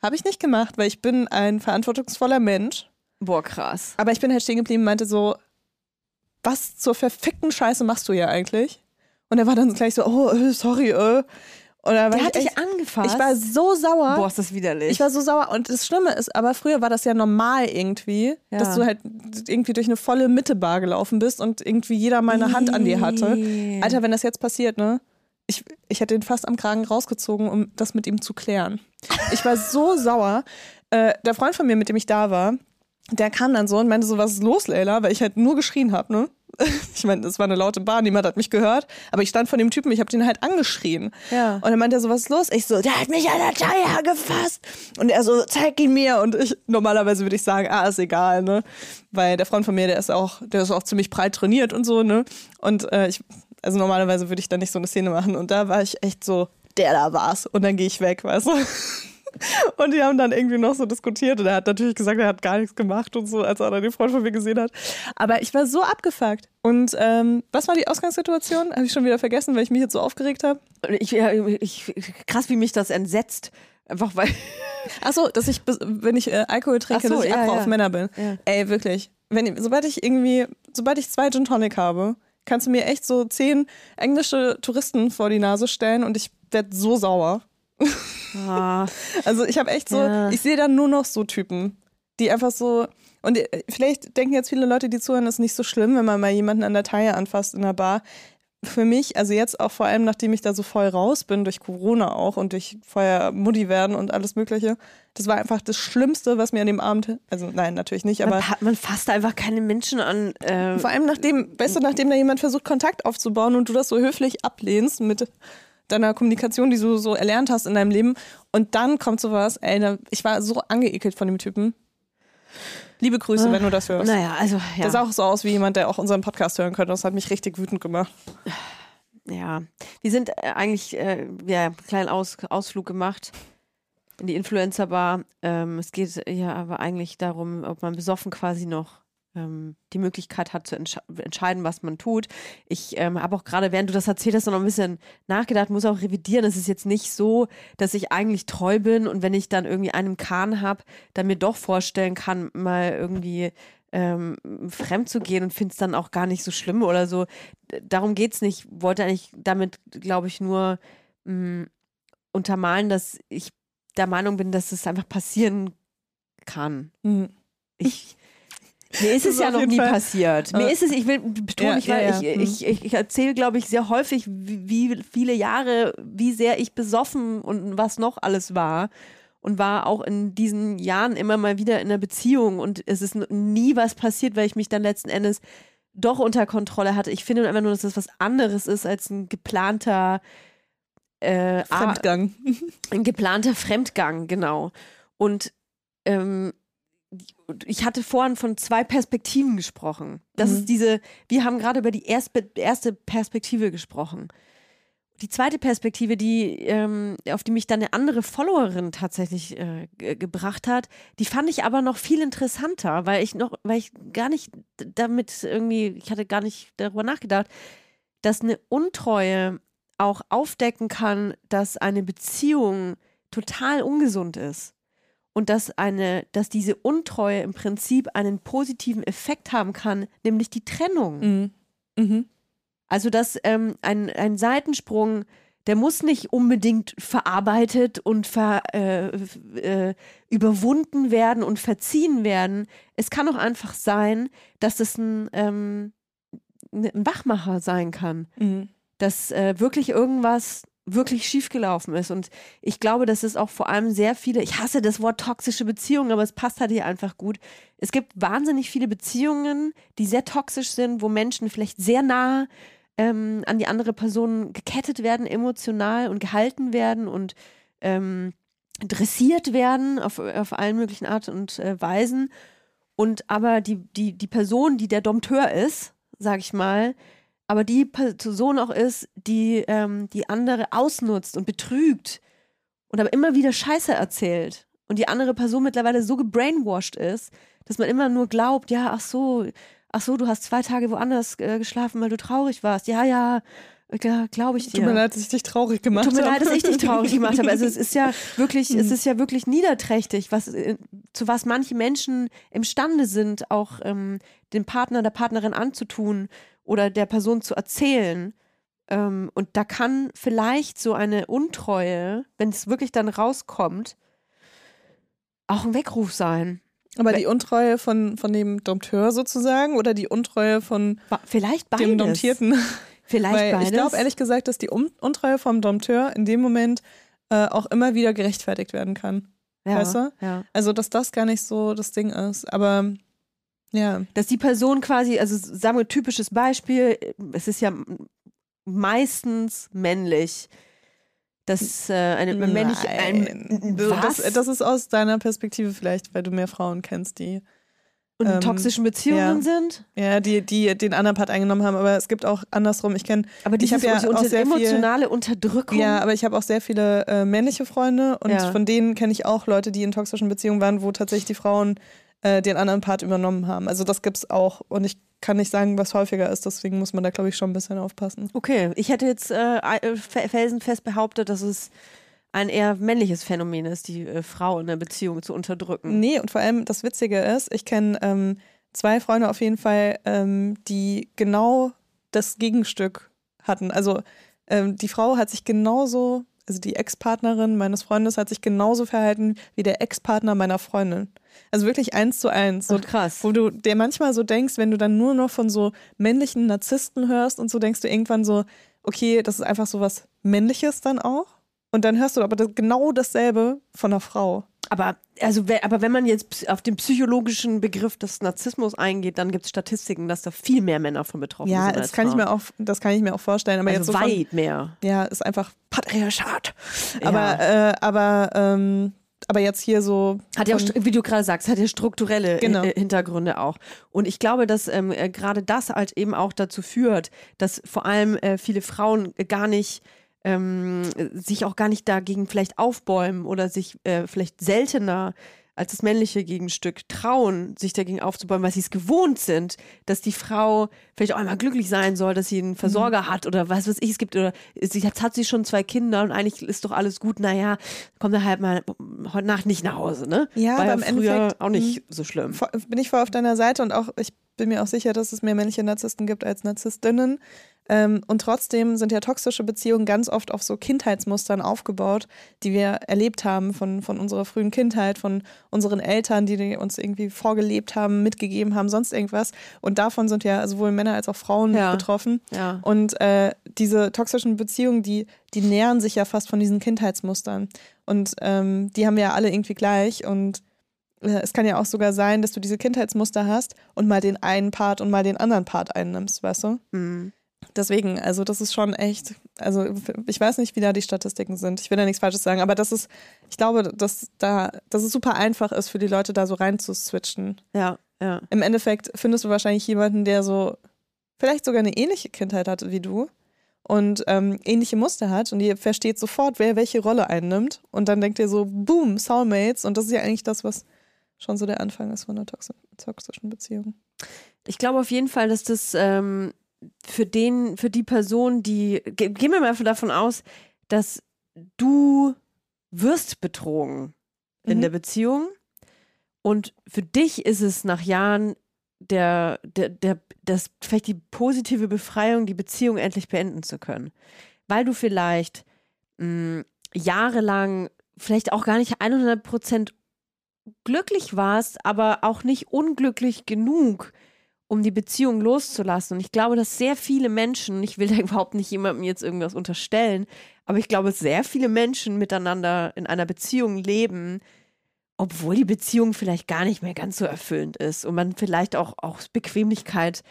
Habe ich nicht gemacht, weil ich bin ein verantwortungsvoller Mensch. Boah, krass. Aber ich bin halt stehen geblieben und meinte so, was zur verfickten Scheiße machst du hier eigentlich? Und er war dann gleich so, oh, äh, sorry, äh. Oder der hat dich angefasst. Ich war so sauer. Boah, ist das widerlich. Ich war so sauer. Und das Schlimme ist, aber früher war das ja normal irgendwie, ja. dass du halt irgendwie durch eine volle Mittebar gelaufen bist und irgendwie jeder mal eine Hand an dir hatte. Alter, wenn das jetzt passiert, ne? Ich, ich hätte ihn fast am Kragen rausgezogen, um das mit ihm zu klären. Ich war so sauer. Äh, der Freund von mir, mit dem ich da war, der kam dann so und meinte so, was ist los, Leila? Weil ich halt nur geschrien habe, ne? Ich meine, das war eine laute Bar, niemand hat mich gehört, aber ich stand vor dem Typen, ich habe den halt angeschrien. Ja. Und er meinte so, was ist los? Ich so, der hat mich an der Taille gefasst. Und er so, zeig ihn mir. Und ich, normalerweise würde ich sagen, ah, ist egal, ne? Weil der Freund von mir, der ist auch, der ist auch ziemlich breit trainiert und so, ne? Und äh, ich, also normalerweise würde ich da nicht so eine Szene machen. Und da war ich echt so, der da war's. Und dann gehe ich weg, weißt du? Und die haben dann irgendwie noch so diskutiert und er hat natürlich gesagt, er hat gar nichts gemacht und so, als er dann den Freund von mir gesehen hat. Aber ich war so abgefuckt. Und ähm, was war die Ausgangssituation? Habe ich schon wieder vergessen, weil ich mich jetzt so aufgeregt habe. Ich, ja, ich, krass, wie mich das entsetzt. Einfach weil. Achso, dass ich, wenn ich äh, Alkohol trinke, so, dass ich ja, ja. auf Männer bin. Ja. Ey, wirklich. Wenn, sobald ich irgendwie, sobald ich zwei Gin Tonic habe, kannst du mir echt so zehn englische Touristen vor die Nase stellen und ich werde so sauer. Ah. Also ich habe echt so, ja. ich sehe dann nur noch so Typen, die einfach so, und äh, vielleicht denken jetzt viele Leute, die zuhören, ist nicht so schlimm, wenn man mal jemanden an der Taille anfasst in der Bar. Für mich, also jetzt auch vor allem, nachdem ich da so voll raus bin, durch Corona auch und durch vorher Mutti werden und alles Mögliche, das war einfach das Schlimmste, was mir an dem Abend, also nein, natürlich nicht, aber. Man, man fasst einfach keine Menschen an. Äh, vor allem nachdem, weißt du, nachdem da jemand versucht, Kontakt aufzubauen und du das so höflich ablehnst mit deiner Kommunikation, die du so erlernt hast in deinem Leben. Und dann kommt sowas, ey, ich war so angeekelt von dem Typen. Liebe Grüße, wenn du das hörst. Naja, also, ja. Das sah auch so aus wie jemand, der auch unseren Podcast hören könnte. Das hat mich richtig wütend gemacht. Ja, wir sind äh, eigentlich, äh, ja, einen kleinen Aus Ausflug gemacht in die Influencer-Bar. Ähm, es geht ja aber eigentlich darum, ob man besoffen quasi noch ähm, die Möglichkeit hat zu entsch entscheiden, was man tut. Ich ähm, habe auch gerade, während du das erzählt hast, noch ein bisschen nachgedacht, muss auch revidieren. Es ist jetzt nicht so, dass ich eigentlich treu bin und wenn ich dann irgendwie einen Kahn habe, dann mir doch vorstellen kann, mal irgendwie ähm, fremd zu gehen und finde es dann auch gar nicht so schlimm oder so. Darum geht es nicht. Wollte eigentlich damit, glaube ich, nur mh, mm, untermalen, dass ich der Meinung bin, dass es einfach passieren kann. Mhm. Ich mir ist es ja noch nie Fall. passiert. Mir ist es, ich will betonen, ja, ja, ja. ich, ich, ich, ich erzähle, glaube ich, sehr häufig, wie, wie viele Jahre, wie sehr ich besoffen und was noch alles war und war auch in diesen Jahren immer mal wieder in einer Beziehung und es ist nie was passiert, weil ich mich dann letzten Endes doch unter Kontrolle hatte. Ich finde einfach nur, dass das was anderes ist als ein geplanter äh, Fremdgang. Ein geplanter Fremdgang, genau. Und ähm, ich hatte vorhin von zwei Perspektiven gesprochen. Das mhm. ist diese, wir haben gerade über die erste Perspektive gesprochen. Die zweite Perspektive, die, ähm, auf die mich dann eine andere Followerin tatsächlich äh, gebracht hat, die fand ich aber noch viel interessanter, weil ich noch, weil ich gar nicht damit irgendwie, ich hatte gar nicht darüber nachgedacht, dass eine Untreue auch aufdecken kann, dass eine Beziehung total ungesund ist und dass eine, dass diese Untreue im Prinzip einen positiven Effekt haben kann, nämlich die Trennung. Mhm. Mhm. Also dass ähm, ein, ein Seitensprung, der muss nicht unbedingt verarbeitet und ver, äh, äh, überwunden werden und verziehen werden. Es kann auch einfach sein, dass es ein, ähm, ein Wachmacher sein kann. Mhm. Dass äh, wirklich irgendwas wirklich schiefgelaufen ist. Und ich glaube, dass es auch vor allem sehr viele, ich hasse das Wort toxische Beziehungen, aber es passt halt hier einfach gut. Es gibt wahnsinnig viele Beziehungen, die sehr toxisch sind, wo Menschen vielleicht sehr nah ähm, an die andere Person gekettet werden, emotional und gehalten werden und ähm, dressiert werden auf, auf allen möglichen Art und äh, Weisen. Und aber die, die, die Person, die der Dompteur ist, sag ich mal, aber die Person auch ist, die ähm, die andere ausnutzt und betrügt und aber immer wieder Scheiße erzählt und die andere Person mittlerweile so gebrainwashed ist, dass man immer nur glaubt, ja, ach so, ach so, du hast zwei Tage woanders äh, geschlafen, weil du traurig warst. Ja, ja, ja, glaube ich dir. Tut mir leid, dass ich dich traurig gemacht habe. Tut mir leid, dass ich dich traurig gemacht habe. Also es ist ja wirklich, es ist ja wirklich niederträchtig, was, äh, zu was manche Menschen imstande sind, auch ähm, den Partner, der Partnerin anzutun oder der Person zu erzählen. Ähm, und da kann vielleicht so eine Untreue, wenn es wirklich dann rauskommt, auch ein Weckruf sein. Aber die Untreue von, von dem Dompteur sozusagen oder die Untreue von vielleicht beides. dem Domptierten? Vielleicht Weil beides. Ich glaube ehrlich gesagt, dass die Untreue vom Dompteur in dem Moment äh, auch immer wieder gerechtfertigt werden kann. Ja, weißt du? ja. Also, dass das gar nicht so das Ding ist. Aber ja. Dass die Person quasi, also sagen wir typisches Beispiel, es ist ja meistens männlich, dass äh, eine männliche. Ein, was? Das, das ist aus deiner Perspektive vielleicht, weil du mehr Frauen kennst, die und in ähm, toxischen Beziehungen ja. sind. ja, die, die den anderen Part eingenommen haben, aber es gibt auch andersrum. Ich kenne Aber Ich dieses hab ja unter, auch sehr viel- emotionale Unterdrückung. Ja, aber ich habe auch sehr viele äh, männliche Freunde und Ja. von denen kenne ich auch Leute, die in toxischen Beziehungen waren, wo tatsächlich die Frauen äh, den anderen Part übernommen haben. Also das gibt's auch und ich kann nicht sagen, was häufiger ist, deswegen muss man da, glaube ich, schon ein bisschen aufpassen. Okay, ich hätte jetzt äh, äh, fe- felsenfest behauptet, dass es ein eher männliches Phänomen ist, die äh, Frau in der Beziehung zu unterdrücken. Nee, und vor allem das Witzige ist, ich kenne ähm, zwei Freunde auf jeden Fall, ähm, die genau das Gegenstück hatten. Also ähm, die Frau hat sich genauso, also die Ex-Partnerin meines Freundes hat sich genauso verhalten wie der Ex-Partner meiner Freundin. Also wirklich eins zu eins. So, Ach, krass. Wo du dir manchmal so denkst, wenn du dann nur noch von so männlichen Narzissten hörst und so denkst du irgendwann so, okay, das ist einfach so was Männliches dann auch. Und dann hörst du aber das, genau dasselbe von einer Frau. Aber, also, aber wenn man jetzt auf den psychologischen Begriff des Narzissmus eingeht, dann gibt es Statistiken, dass da viel mehr Männer von betroffen Ja, sind. das als kann ich mir auch, das kann ich mir auch vorstellen. Aber also jetzt so von, weit mehr. ja, ist einfach Patriarchat. Ja. Aber, äh, aber, ähm, aber jetzt hier so. Hat ja auch, von- wie du gerade sagst, hat ja strukturelle Genau. äh, Hintergründe auch. Und ich glaube, dass ähm, äh, gerade das halt eben auch dazu führt, dass vor allem äh, viele Frauen gar nicht ähm, sich auch gar nicht dagegen vielleicht aufbäumen oder sich äh, vielleicht seltener als das männliche Gegenstück trauen, sich dagegen aufzubäumen, weil sie es gewohnt sind, dass die Frau vielleicht auch einmal glücklich sein soll, dass sie einen Versorger Mhm. hat oder was weiß ich, es gibt, oder sie hat, hat sie schon zwei Kinder und eigentlich ist doch alles gut, naja, kommt er halt mal heute Nacht nicht nach Hause, ne? Ja, War aber ja im früher Endeffekt, auch nicht mh, so schlimm. bin ich voll auf deiner Seite und auch, ich bin mir auch sicher, dass es mehr männliche Narzissten gibt als Narzisstinnen. Ähm, und trotzdem sind ja toxische Beziehungen ganz oft auf so Kindheitsmustern aufgebaut, die wir erlebt haben von, von unserer frühen Kindheit, von unseren Eltern, die, uns irgendwie vorgelebt haben, mitgegeben haben, sonst irgendwas. Und davon sind ja sowohl Männer als auch Frauen Ja. betroffen. Ja. Und äh, diese toxischen Beziehungen, die, die nähern sich ja fast von diesen Kindheitsmustern. Und ähm, die haben wir ja alle irgendwie gleich. Und äh, es kann ja auch sogar sein, dass du diese Kindheitsmuster hast und mal den einen Part und mal den anderen Part einnimmst, weißt du? Mhm. Deswegen, also das ist schon echt, also ich weiß nicht, wie da die Statistiken sind. Ich will da nichts Falsches sagen, aber das ist, ich glaube, dass da, dass es super einfach ist für die Leute, da so rein zu switchen. Ja, ja. Im Endeffekt findest du wahrscheinlich jemanden, der so vielleicht sogar eine ähnliche Kindheit hatte wie du und ähm, ähnliche Muster hat und ihr versteht sofort, wer welche Rolle einnimmt und dann denkt ihr so, boom, Soulmates und das ist ja eigentlich das, was schon so der Anfang ist von einer toxi toxischen Beziehung. Ich glaube auf jeden Fall, dass das ähm, für den, für die Person, die, ge gehen wir mal davon aus, dass du wirst betrogen in Mhm. der Beziehung und für dich ist es nach Jahren der, der, der, das vielleicht die positive Befreiung, die Beziehung endlich beenden zu können. Weil du vielleicht mh, jahrelang vielleicht auch gar nicht 100 Prozent glücklich warst, aber auch nicht unglücklich genug, um die Beziehung loszulassen. Und ich glaube, dass sehr viele Menschen, ich will da überhaupt nicht jemandem jetzt irgendwas unterstellen, aber ich glaube, dass sehr viele Menschen miteinander in einer Beziehung leben, obwohl die Beziehung vielleicht gar nicht mehr ganz so erfüllend ist und man vielleicht auch aus Bequemlichkeit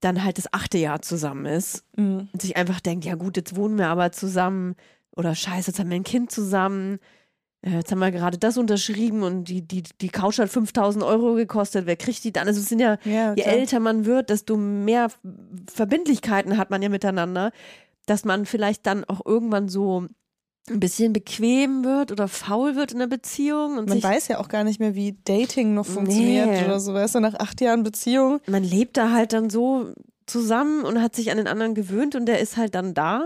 dann halt das achte Jahr zusammen ist Mhm. und sich einfach denkt, ja gut, jetzt wohnen wir aber zusammen oder scheiße, jetzt haben wir ein Kind zusammen, jetzt haben wir gerade das unterschrieben und die, die, die Couch hat 5000 Euro gekostet, wer kriegt die dann? Also es sind ja, Ja, je älter man wird, desto mehr Verbindlichkeiten hat man ja miteinander, dass man vielleicht dann auch irgendwann so ein bisschen bequem wird oder faul wird in der Beziehung und Man weiß ja auch gar nicht mehr, wie Dating noch funktioniert Nee. oder so, weißt du, nach acht Jahren Beziehung. man lebt da halt dann so zusammen und hat sich an den anderen gewöhnt und der ist halt dann da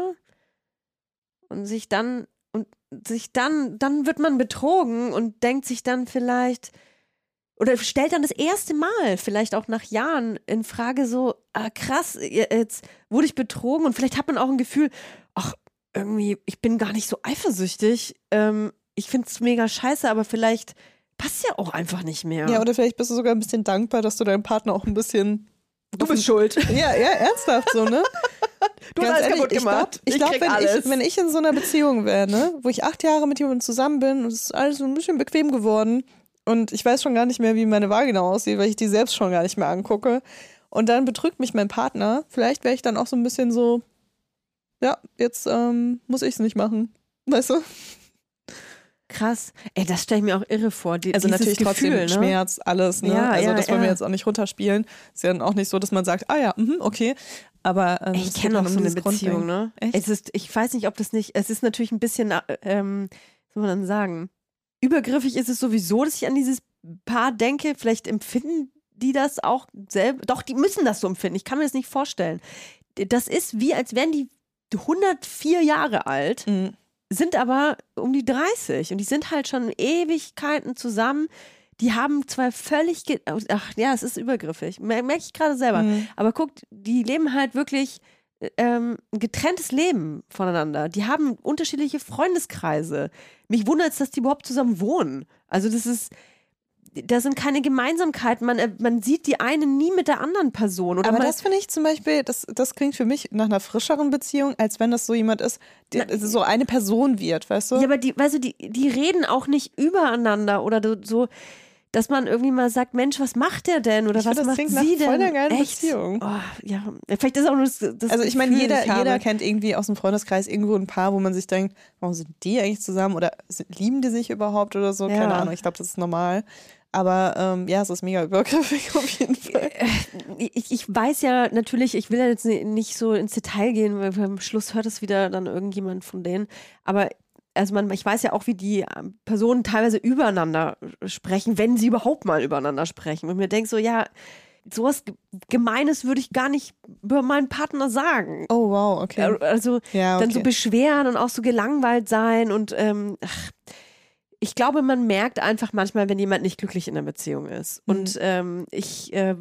und sich dann sich dann dann wird man betrogen und denkt sich dann vielleicht oder stellt dann das erste Mal vielleicht auch nach Jahren in Frage so ah, krass jetzt wurde ich betrogen und vielleicht hat man auch ein Gefühl ach irgendwie ich bin gar nicht so eifersüchtig ähm, ich finde es mega scheiße aber vielleicht passt ja auch einfach nicht mehr Ja. oder vielleicht bist du sogar ein bisschen dankbar, dass du deinem Partner auch ein bisschen. du bist schuld Ja, ja, ernsthaft so, ne? Du hast alles kaputt gemacht. Ich glaube, glaub, wenn, ich, wenn ich in so einer Beziehung wäre, ne, wo ich acht Jahre mit jemandem zusammen bin und es ist alles so ein bisschen bequem geworden und ich weiß schon gar nicht mehr, wie meine Vagina aussieht, weil ich die selbst schon gar nicht mehr angucke. Und dann betrügt mich mein Partner. Vielleicht wäre ich dann auch so ein bisschen so, ja, jetzt ähm, muss ich es nicht machen. Weißt du? Krass. Ey, das stelle ich mir auch irre vor. Die, also natürlich Gefühl, trotzdem ne? Schmerz, alles. Ne? Ja, also ja, das wollen ja. wir jetzt auch nicht runterspielen. Ist ja auch nicht so, dass man sagt, ah ja, mh, okay. Aber ähm, ich kenne auch so eine Beziehung, ne? Echt? Es ist, ich weiß nicht, ob das nicht, es ist natürlich ein bisschen, äh, ähm, soll man dann sagen, übergriffig ist es sowieso, dass ich an dieses Paar denke. Vielleicht empfinden die das auch selber. Doch, die müssen das so empfinden. Ich kann mir das nicht vorstellen. Das ist wie, als wären die 104 Jahre alt. Mhm sind aber um die 30 und die sind halt schon Ewigkeiten zusammen. Die haben zwei völlig, ach ja, es ist übergriffig, merke ich gerade selber. Mhm. Aber guckt, die leben halt wirklich ähm, ein getrenntes Leben voneinander. Die haben unterschiedliche Freundeskreise. Mich wundert es, dass die überhaupt zusammen wohnen. Also das ist, da sind keine Gemeinsamkeiten. Man, äh, man sieht die eine nie mit der anderen Person. Oder Aber das finde ich zum Beispiel, das, das klingt für mich nach einer frischeren Beziehung, als wenn das so jemand ist, der Na, so eine Person wird, weißt du? Ja, aber die, weißt du, die, die reden auch nicht übereinander oder so dass man irgendwie mal sagt, Mensch, was macht der denn oder ich was macht sie denn? Voll der geilen Echt? Beziehung. Oh, ja, vielleicht ist auch nur das, das Also ich meine, jeder, jeder kennt irgendwie aus dem Freundeskreis irgendwo ein Paar, wo man sich denkt, warum sind die eigentlich zusammen oder lieben die sich überhaupt oder so? Ja. Keine Ahnung. Ich glaube, das ist normal. Aber ähm, ja, es ist mega übergriffig auf jeden Fall. Äh, ich, ich weiß ja natürlich, ich will ja jetzt nicht so ins Detail gehen, weil am Schluss hört es wieder dann irgendjemand von denen. Aber also man, ich weiß ja auch, wie die ähm, Personen teilweise übereinander sprechen, wenn sie überhaupt mal übereinander sprechen. Und mir denke so, ja, sowas Gemeines würde ich gar nicht über meinen Partner sagen. Oh wow, okay. Äh, also ja, okay. dann so beschweren und auch so gelangweilt sein und ähm, ach, ich glaube, man merkt einfach manchmal, wenn jemand nicht glücklich in der Beziehung ist. Mhm. Und ähm, ich äh,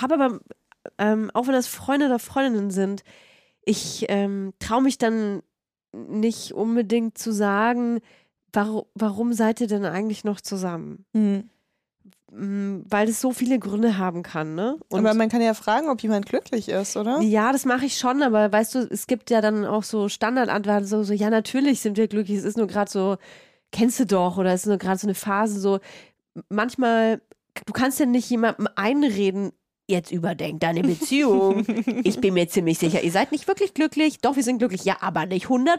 habe aber, ähm, auch wenn das Freunde oder Freundinnen sind, ich ähm, traue mich dann nicht unbedingt zu sagen, warum, warum seid ihr denn eigentlich noch zusammen? Mhm. Weil es so viele Gründe haben kann, ne? Und aber man kann ja fragen, ob jemand glücklich ist, oder? Ja, das mache ich schon, aber weißt du, es gibt ja dann auch so Standardantworten, so, so ja, natürlich sind wir glücklich, es ist nur gerade so, kennst du doch, oder es ist nur gerade so eine Phase, so, manchmal, du kannst ja nicht jemandem einreden, jetzt überdenkt deine Beziehung. ich bin mir ziemlich sicher, ihr seid nicht wirklich glücklich. Doch, wir sind glücklich. Ja, aber nicht 100%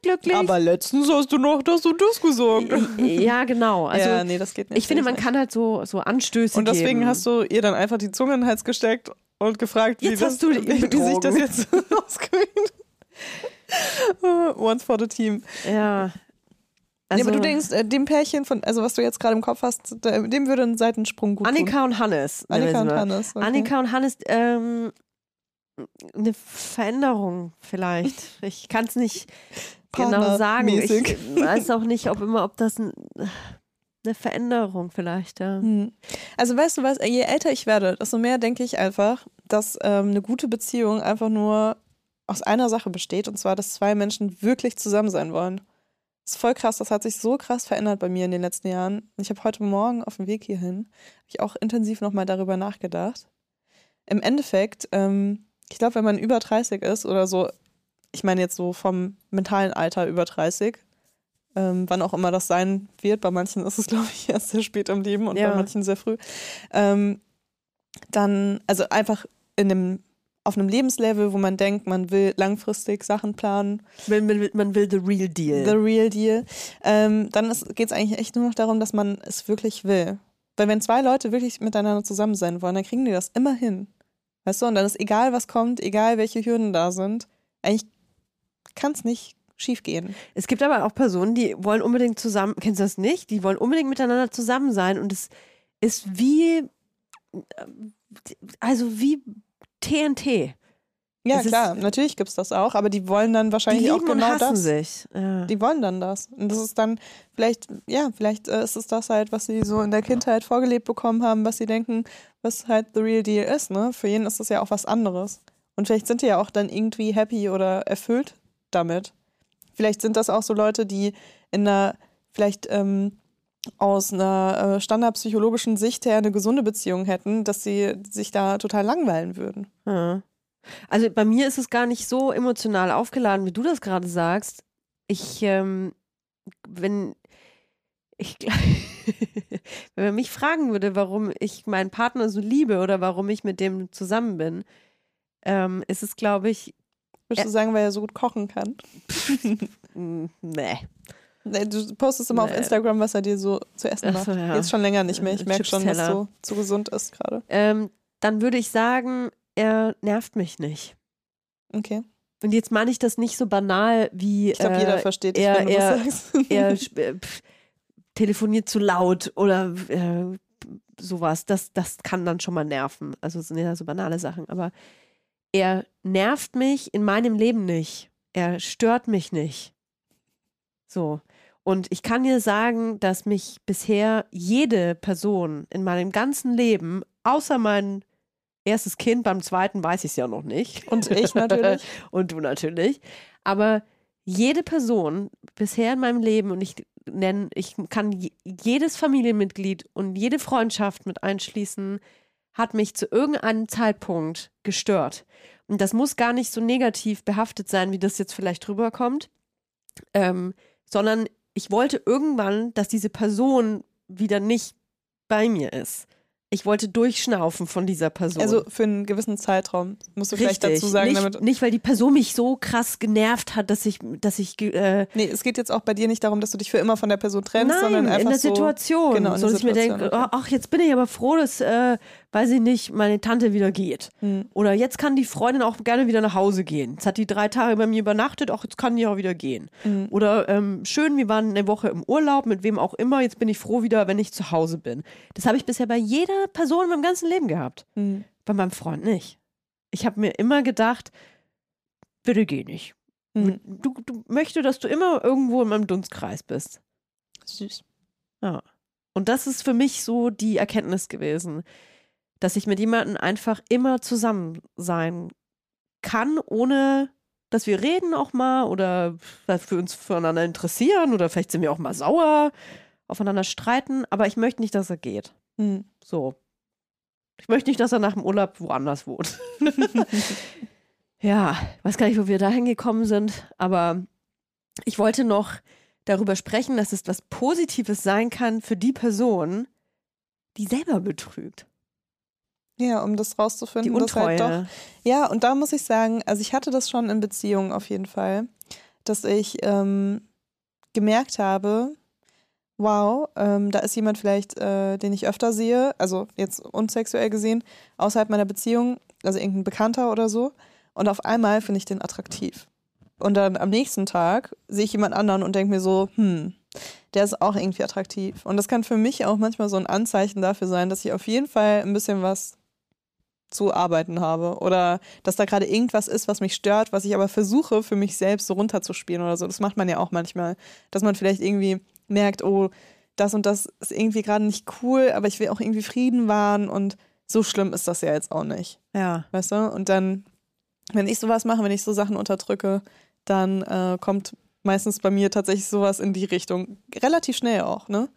glücklich. Aber letztens hast du noch das und das gesagt. Ja, genau. Also, ja, nee, das geht nicht. Ich finde, man kann halt so, so Anstöße Und deswegen geben. hast du ihr dann einfach die Zunge in den Hals gesteckt und gefragt, wie, das, du wie, sich das jetzt ausgewählt Once for the team. Ja. Also, ja, aber du also denkst, äh, dem Pärchen von, also was du jetzt gerade im Kopf hast, dem würde ein Seitensprung gut Annika tun. und Hannes. Annika und Hannes. Okay. Annika und Hannes, ähm, eine Veränderung vielleicht. Ich kann es nicht genau sagen. Ich weiß auch nicht, ob immer, ob das ein, eine Veränderung vielleicht, ja. Hm. Also weißt du was, je älter ich werde, desto mehr denke ich einfach, dass ähm, eine gute Beziehung einfach nur aus einer Sache besteht, und zwar, dass zwei Menschen wirklich zusammen sein wollen. Das ist voll krass, das hat sich so krass verändert bei mir in den letzten Jahren. Ich habe heute Morgen auf dem Weg hierhin, habe ich auch intensiv nochmal darüber nachgedacht. Im Endeffekt, ähm, ich glaube, wenn man über 30 ist oder so, ich meine jetzt so vom mentalen Alter über 30, ähm, wann auch immer das sein wird, bei manchen ist es, glaube ich, erst sehr spät im Leben und ja. bei manchen sehr früh, ähm, dann, also einfach in dem auf einem Lebenslevel, wo man denkt, man will langfristig Sachen planen. Man, man, man will the real deal. The real deal. Ähm, dann geht es eigentlich echt nur noch darum, dass man es wirklich will. Weil wenn zwei Leute wirklich miteinander zusammen sein wollen, dann kriegen die das immer hin. Weißt du, und dann ist egal, was kommt, egal welche Hürden da sind, eigentlich kann es nicht schief gehen. Es gibt aber auch Personen, die wollen unbedingt zusammen, kennst du das nicht? Die wollen unbedingt miteinander zusammen sein und es ist wie, also wie TNT. Ja, es klar, ist, natürlich gibt es das auch, aber die wollen dann wahrscheinlich auch genau das. Sich. Ja. Die wollen dann das. Und das ist dann vielleicht, ja, vielleicht äh, ist es das halt, was sie so in der Kindheit vorgelebt bekommen haben, was sie denken, was halt the real deal ist, ne? Für jeden ist das ja auch was anderes. Und vielleicht sind die ja auch dann irgendwie happy oder erfüllt damit. Vielleicht sind das auch so Leute, die in einer, vielleicht ähm, aus einer äh, standardpsychologischen Sicht her eine gesunde Beziehung hätten, dass sie sich da total langweilen würden. Ja. Also bei mir ist es gar nicht so emotional aufgeladen, wie du das gerade sagst. Ich, ähm, wenn ich wenn man mich fragen würde, warum ich meinen Partner so liebe oder warum ich mit dem zusammen bin, ähm, ist es, glaube ich. Würdest du sagen, weil er so gut kochen kann? nee. Du postest immer nee. auf Instagram, was er dir so zu essen macht. So, ja. Jetzt schon länger nicht mehr. Ich merke schon, dass so zu gesund ist gerade. Ähm, dann würde ich sagen, er nervt mich nicht. Okay. Und jetzt meine ich das nicht so banal wie. Ich glaube, äh, jeder versteht dich, er, wenn du er, das sagst. Er pff, telefoniert zu laut oder äh, sowas. Das, das kann dann schon mal nerven. Also es sind ja so banale Sachen. Aber er nervt mich in meinem Leben nicht. Er stört mich nicht. So. Und ich kann dir sagen, dass mich bisher jede Person in meinem ganzen Leben, außer mein erstes Kind, beim zweiten weiß ich es ja noch nicht. Und ich natürlich. und du natürlich. Aber jede Person bisher in meinem Leben, und ich nenne, ich kann jedes Familienmitglied und jede Freundschaft mit einschließen, hat mich zu irgendeinem Zeitpunkt gestört. Und das muss gar nicht so negativ behaftet sein, wie das jetzt vielleicht rüberkommt, ähm, sondern ich wollte irgendwann, dass diese Person wieder nicht bei mir ist ich wollte durchschnaufen von dieser Person. Also für einen gewissen Zeitraum, musst du Richtig. vielleicht dazu sagen. Nicht, damit nicht, weil die Person mich so krass genervt hat, dass ich, dass ich. Äh nee, es geht jetzt auch bei dir nicht darum, dass du dich für immer von der Person trennst, Nein, sondern einfach. In der so, Situation. Genau, in so, dass Situation, ich mir denke, okay. ach, jetzt bin ich aber froh, dass, äh, weiß ich nicht, meine Tante wieder geht. Hm. Oder jetzt kann die Freundin auch gerne wieder nach Hause gehen. Jetzt hat die drei Tage bei mir übernachtet, auch jetzt kann die auch wieder gehen. Hm. Oder ähm, schön, wir waren eine Woche im Urlaub, mit wem auch immer, jetzt bin ich froh wieder, wenn ich zu Hause bin. Das habe ich bisher bei jeder Person in meinem ganzen Leben gehabt. Mhm. Bei meinem Freund nicht. Ich habe mir immer gedacht, bitte geh nicht. Mhm. Du, du möchtest, dass du immer irgendwo in meinem Dunstkreis bist. Süß. Ja. Und das ist für mich so die Erkenntnis gewesen, dass ich mit jemandem einfach immer zusammen sein kann, ohne dass wir reden auch mal oder für uns füreinander interessieren oder vielleicht sind wir auch mal sauer, aufeinander streiten, aber ich möchte nicht, dass er geht. Mhm. So. Ich möchte nicht, dass er nach dem Urlaub woanders wohnt. ja, weiß gar nicht, wo wir da hingekommen sind, aber ich wollte noch darüber sprechen, dass es was Positives sein kann für die Person, die selber betrügt. Ja, um das rauszufinden. Die Untreue. Dass halt doch, ja, und da muss ich sagen, also ich hatte das schon in Beziehungen auf jeden Fall, dass ich ähm, gemerkt habe, wow, ähm, da ist jemand vielleicht, äh, den ich öfter sehe, also jetzt unsexuell gesehen, außerhalb meiner Beziehung, also irgendein Bekannter oder so. Und auf einmal finde ich den attraktiv. Und dann am nächsten Tag sehe ich jemand anderen und denke mir so, hm, der ist auch irgendwie attraktiv. Und das kann für mich auch manchmal so ein Anzeichen dafür sein, dass ich auf jeden Fall ein bisschen was zu arbeiten habe oder dass da gerade irgendwas ist, was mich stört, was ich aber versuche für mich selbst so runterzuspielen oder so. Das macht man ja auch manchmal, dass man vielleicht irgendwie merkt, oh, das und das ist irgendwie gerade nicht cool, aber ich will auch irgendwie Frieden wahren und so schlimm ist das ja jetzt auch nicht. Ja. Weißt du? Und dann, wenn ich sowas mache, wenn ich so Sachen unterdrücke, dann äh, kommt meistens bei mir tatsächlich sowas in die Richtung. Relativ schnell auch, ne?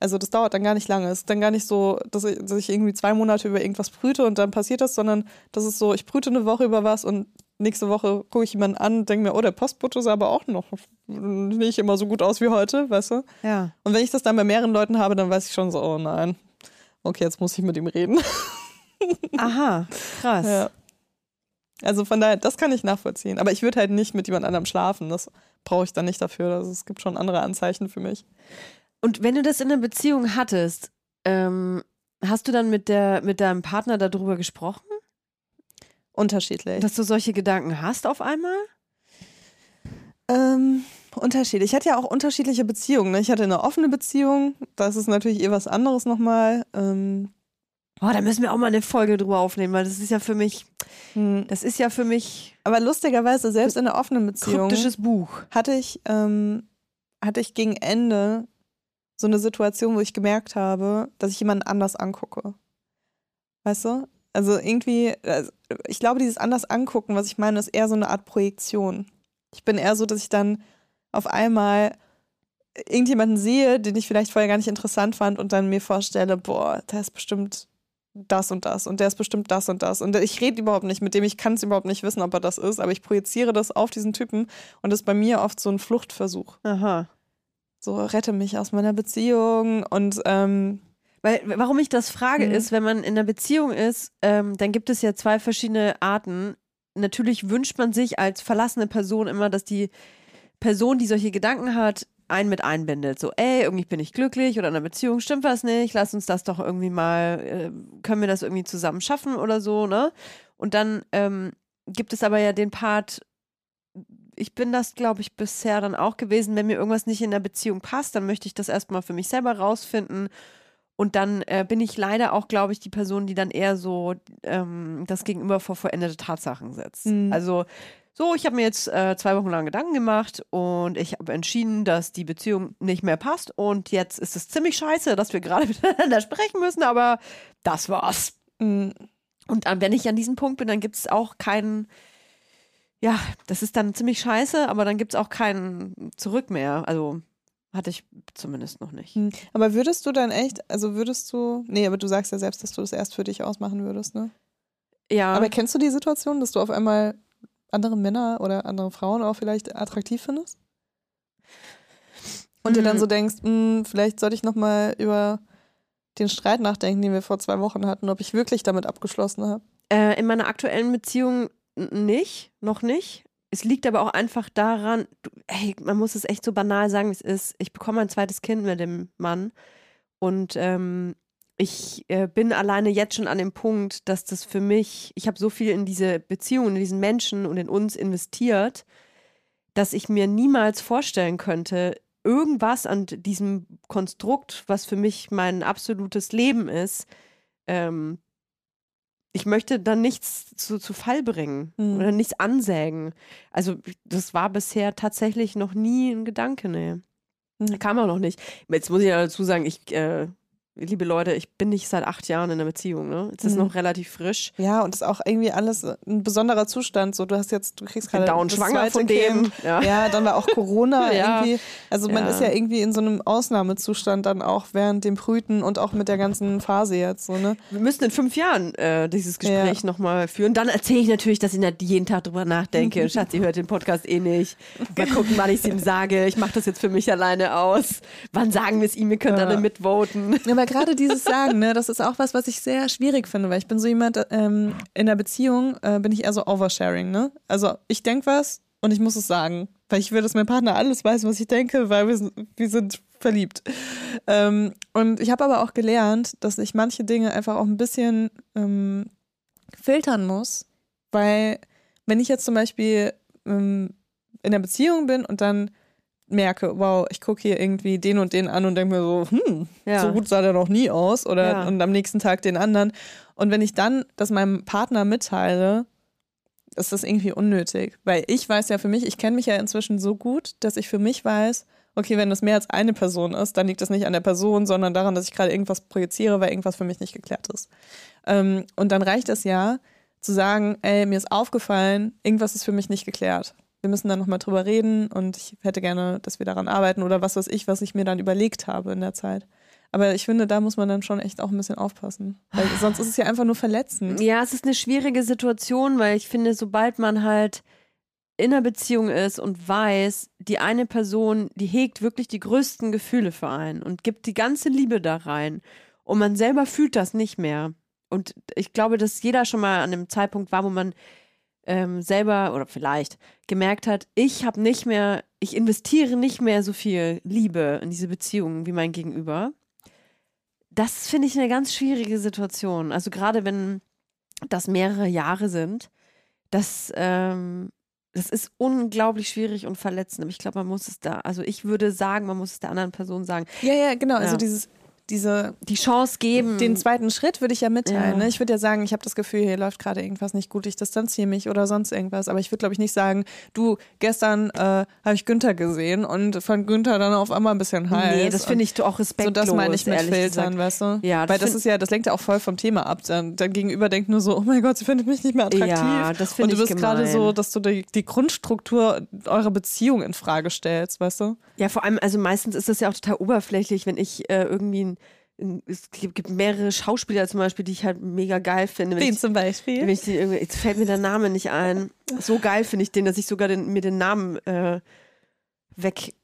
Also das dauert dann gar nicht lange. Es ist dann gar nicht so, dass ich, dass ich irgendwie zwei Monate über irgendwas brüte und dann passiert das, sondern das ist so, ich brüte eine Woche über was und nächste Woche gucke ich jemanden an denke mir, oh, der Postbote sah aber auch noch nicht immer so gut aus wie heute, weißt du? Ja. Und wenn ich das dann bei mehreren Leuten habe, dann weiß ich schon so, oh nein, okay, jetzt muss ich mit ihm reden. Aha, krass. Ja. Also von daher, das kann ich nachvollziehen. Aber ich würde halt nicht mit jemand anderem schlafen. Das brauche ich dann nicht dafür. Also es gibt schon andere Anzeichen für mich. Und wenn du das in einer Beziehung hattest, ähm, hast du dann mit, der, mit deinem Partner darüber gesprochen? Unterschiedlich. Dass du solche Gedanken hast auf einmal? Ähm, unterschiedlich. Ich hatte ja auch unterschiedliche Beziehungen. Ne? Ich hatte eine offene Beziehung. Das ist natürlich eh was anderes nochmal. Ähm, Oh, da müssen wir auch mal eine Folge drüber aufnehmen, weil das ist ja für mich, hm. das ist ja für mich. Aber lustigerweise, selbst in einer offenen Beziehung. Kryptisches Buch. Hatte ich, ähm, hatte ich gegen Ende so eine Situation, wo ich gemerkt habe, dass ich jemanden anders angucke. Weißt du? Also irgendwie, also ich glaube, dieses anders angucken, was ich meine, ist eher so eine Art Projektion. Ich bin eher so, dass ich dann auf einmal irgendjemanden sehe, den ich vielleicht vorher gar nicht interessant fand und dann mir vorstelle, boah, der ist bestimmt das und das und der ist bestimmt das und das. Und ich rede überhaupt nicht mit dem, ich kann es überhaupt nicht wissen, ob er das ist, aber ich projiziere das auf diesen Typen und das ist bei mir oft so ein Fluchtversuch. Aha. So, rette mich aus meiner Beziehung und ähm, Weil, warum ich das frage, Mhm. ist, wenn man in einer Beziehung ist, ähm, dann gibt es ja zwei verschiedene Arten. Natürlich wünscht man sich als verlassene Person immer, dass die Person, die solche Gedanken hat, einen mit einbindet. So, ey, irgendwie bin ich glücklich oder in einer Beziehung stimmt was nicht, lass uns das doch irgendwie mal, äh, können wir das irgendwie zusammen schaffen oder so, ne? Und dann ähm, gibt es aber ja den Part, ich bin das, glaube ich, bisher dann auch gewesen, wenn mir irgendwas nicht in der Beziehung passt, dann möchte ich das erstmal für mich selber rausfinden. Und dann äh, bin ich leider auch, glaube ich, die Person, die dann eher so ähm, das Gegenüber vor vollendete Tatsachen setzt. Mhm. Also so, ich habe mir jetzt äh, zwei Wochen lang Gedanken gemacht und ich habe entschieden, dass die Beziehung nicht mehr passt. Und jetzt ist es ziemlich scheiße, dass wir gerade miteinander sprechen müssen, aber das war's. mh, Und äh, wenn ich an diesem Punkt bin, dann gibt es auch keinen, ja, das ist dann ziemlich scheiße, aber dann gibt es auch keinen Zurück mehr. Also hatte ich zumindest noch nicht. mh. aber würdest du dann echt, also würdest du, nee, aber du sagst ja selbst, dass du das erst für dich ausmachen würdest, ne? Ja, Aber kennst du die Situation, dass du auf einmal andere Männer oder andere Frauen auch vielleicht attraktiv findest? Und dir dann Mhm. so denkst, "Hm, vielleicht sollte ich nochmal über den Streit nachdenken, den wir vor zwei Wochen hatten, ob ich wirklich damit abgeschlossen habe. Äh, in meiner aktuellen Beziehung nicht, noch nicht. Es liegt aber auch einfach daran, du, hey, man muss es echt so banal sagen, wie es ist. Ich bekomme ein zweites Kind mit dem Mann und ähm, ich äh, bin alleine jetzt schon an dem Punkt, dass das für mich, ich habe so viel in diese Beziehung, in diesen Menschen und in uns investiert, dass ich mir niemals vorstellen könnte, irgendwas an diesem Konstrukt, was für mich mein absolutes Leben ist, ähm, ich möchte dann nichts zu, zu Fall bringen Hm. oder nichts ansägen. Also das war bisher tatsächlich noch nie ein Gedanke, nee. Hm. Kam auch noch nicht. Jetzt muss ich ja dazu sagen, ich, äh, liebe Leute, ich bin nicht seit acht Jahren in einer Beziehung, ne? Es ist Mhm. noch relativ frisch. Ja, und ist auch irgendwie alles ein besonderer Zustand. So, du hast jetzt, du kriegst gerade das schwanger von dem. Kind. Ja. Ja, dann war auch Corona Ja. irgendwie. Also man Ja. ist ja irgendwie in so einem Ausnahmezustand dann auch während dem Brüten und auch mit der ganzen Phase jetzt so, ne? Wir müssen in fünf Jahren äh, dieses Gespräch Ja. nochmal führen. Dann erzähle ich natürlich, dass ich nicht jeden Tag drüber nachdenke. Schatz, ihr hört den Podcast eh nicht. Mal gucken, wann ich es ihm sage. Ich mache das jetzt für mich alleine aus. Wann sagen wir es ihm? Ihr könnt Ja. alle mitvoten. Ja, aber gerade dieses Sagen, ne, das ist auch was, was ich sehr schwierig finde, weil ich bin so jemand, ähm, in der Beziehung äh, bin ich eher so Oversharing, ne? Also ich denke was und ich muss es sagen, weil ich will, dass mein Partner alles weiß, was ich denke, weil wir sind, wir sind verliebt. Ähm, und ich habe aber auch gelernt, dass ich manche Dinge einfach auch ein bisschen ähm, filtern muss, weil wenn ich jetzt zum Beispiel ähm, in der Beziehung bin und dann merke, wow, ich gucke hier irgendwie den und den an und denke mir so, hm, Ja. so gut sah der noch nie aus oder Ja. und am nächsten Tag den anderen. Und wenn ich dann das meinem Partner mitteile, ist das irgendwie unnötig, weil ich weiß ja für mich, ich kenne mich ja inzwischen so gut, dass ich für mich weiß, okay, wenn das mehr als eine Person ist, dann liegt das nicht an der Person, sondern daran, dass ich gerade irgendwas projiziere, weil irgendwas für mich nicht geklärt ist. Ähm, und dann reicht es ja, zu sagen, ey, mir ist aufgefallen, irgendwas ist für mich nicht geklärt. Wir müssen dann nochmal drüber reden und ich hätte gerne, dass wir daran arbeiten oder was weiß ich, was ich mir dann überlegt habe in der Zeit. Aber ich finde, da muss man dann schon echt auch ein bisschen aufpassen. Weil sonst ist es ja einfach nur verletzend. Ja, es ist eine schwierige Situation, weil ich finde, sobald man halt in einer Beziehung ist und weiß, die eine Person, die hegt wirklich die größten Gefühle für einen und gibt die ganze Liebe da rein und man selber fühlt das nicht mehr. Und ich glaube, dass jeder schon mal an einem Zeitpunkt war, wo man ähm, selber oder vielleicht gemerkt hat, ich habe nicht mehr, ich investiere nicht mehr so viel Liebe in diese Beziehung wie mein Gegenüber. Das finde ich eine ganz schwierige Situation. Also gerade wenn das mehrere Jahre sind, das, ähm, das ist unglaublich schwierig und verletzend. Aber ich glaube, man muss es da, also ich würde sagen, man muss es der anderen Person sagen, Ja, ja, genau. Also Ja. dieses, diese, die Chance geben. den zweiten Schritt würde ich ja mitteilen. Ja. Ne? Ich würde ja sagen, ich habe das Gefühl, hier läuft gerade irgendwas nicht gut, ich distanziere mich oder sonst irgendwas. Aber ich würde, glaube ich, nicht sagen, du, gestern äh, habe ich Günther gesehen und fand Günther dann auf einmal ein bisschen heiß. nee, das finde ich auch So, respektlos. das meine ich mit Filtern, weißt du? Ja, das Weil das ist ja, das lenkt ja auch voll vom Thema ab. Dann, dein Gegenüber denkt nur so, oh mein Gott, sie findet mich nicht mehr attraktiv. Ja, das Und finde du ich bist gerade so, dass du die, die Grundstruktur eurer Beziehung in Frage stellst, weißt du? Ja, vor allem, also meistens ist das ja auch total oberflächlich, wenn ich äh, irgendwie ein es gibt mehrere Schauspieler zum Beispiel, die ich halt mega geil finde. Ich, zum Beispiel? ich jetzt fällt mir der Name nicht ein. So geil finde ich den, dass ich sogar den, mir den Namen äh, weg,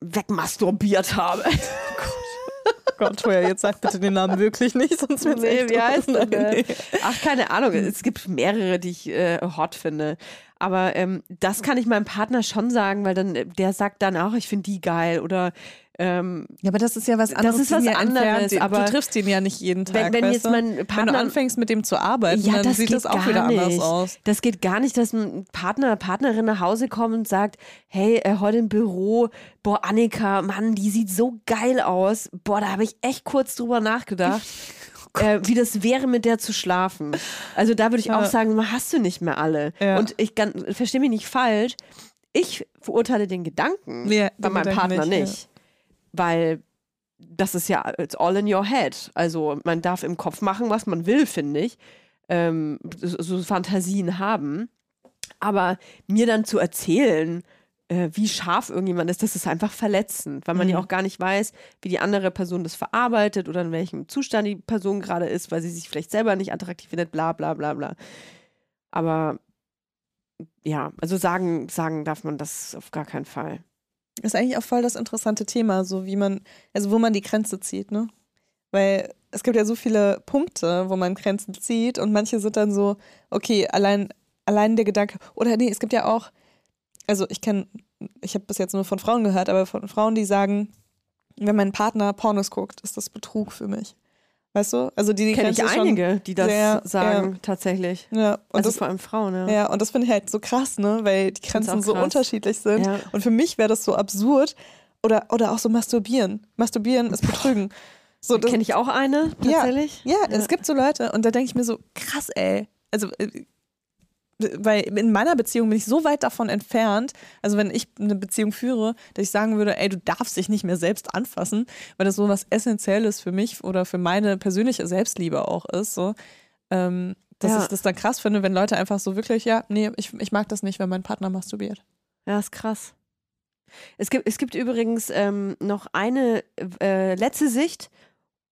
wegmasturbiert habe. Gott, Toja, jetzt sag bitte den Namen wirklich nicht, sonst wird's Nee, echt wie heißt denn, nee. Ach, keine Ahnung. Es gibt mehrere, die ich äh, hot finde. Aber ähm, das kann ich meinem Partner schon sagen, weil dann äh, der sagt dann auch, ich finde die geil oder ähm, Ja, aber das ist ja was Das anderes. ist die was anderes, aber du triffst den ja nicht jeden Tag. wenn, wenn jetzt du? mein wenn Partner du anfängst mit dem zu arbeiten, Ja, dann das sieht das auch wieder anders nicht. aus. Das geht gar nicht, dass ein Partner, Partnerin nach Hause kommt und sagt, hey, äh, heute im Büro, boah, Annika, Mann, die sieht so geil aus. Boah, da habe ich echt kurz drüber nachgedacht. äh, wie das wäre, mit der zu schlafen. Also da würde ich auch Ja. sagen, man hast du nicht mehr alle. Ja. Und ich verstehe mich nicht falsch. Ich verurteile den Gedanken Ja, bei meinem Partner nicht, nicht. Weil das ist ja, it's all in your head. Also man darf im Kopf machen, was man will, finde ich. Ähm, so, Fantasien haben. Aber mir dann zu erzählen, äh, wie scharf irgendjemand ist, das ist einfach verletzend, weil man ja Mhm. auch gar nicht weiß, wie die andere Person das verarbeitet oder in welchem Zustand die Person gerade ist, weil sie sich vielleicht selber nicht attraktiv findet, bla bla bla bla. Aber ja, also sagen, sagen darf man das auf gar keinen Fall. Ist eigentlich auch voll das interessante Thema, so wie man, also wo man die Grenze zieht, ne? Weil es gibt ja so viele Punkte, wo man Grenzen zieht und manche sind dann so, okay, allein, allein der Gedanke, oder nee, es gibt ja auch, also ich kenne, ich habe bis jetzt nur von Frauen gehört, aber von Frauen, die sagen, wenn mein Partner Pornos guckt, ist das Betrug für mich. Weißt du? Also die, die Kenne ich einige, die das sehr- sagen, tatsächlich. Ja, und Also das, vor allem Frauen, ja. ja, und das finde ich halt so krass, ne? Weil die Grenzen so unterschiedlich sind. Ja. Und für mich wäre das so absurd. Oder, oder auch so masturbieren. Masturbieren ist Betrügen. So, Kenne ich auch eine, Ja. tatsächlich. ja, es gibt so Leute und da denke ich mir so, krass, ey. Also, äh, weil in meiner Beziehung bin ich so weit davon entfernt, also wenn ich eine Beziehung führe, dass ich sagen würde, ey, du darfst dich nicht mehr selbst anfassen, weil das so was Essentielles für mich oder für meine persönliche Selbstliebe auch ist, so. Ähm, dass Ja. ich das dann krass finde, wenn Leute einfach so wirklich, ja, nee, ich, ich mag das nicht, wenn mein Partner masturbiert. Ja, ist krass. Es gibt, es gibt übrigens ähm, noch eine äh, letzte Sicht.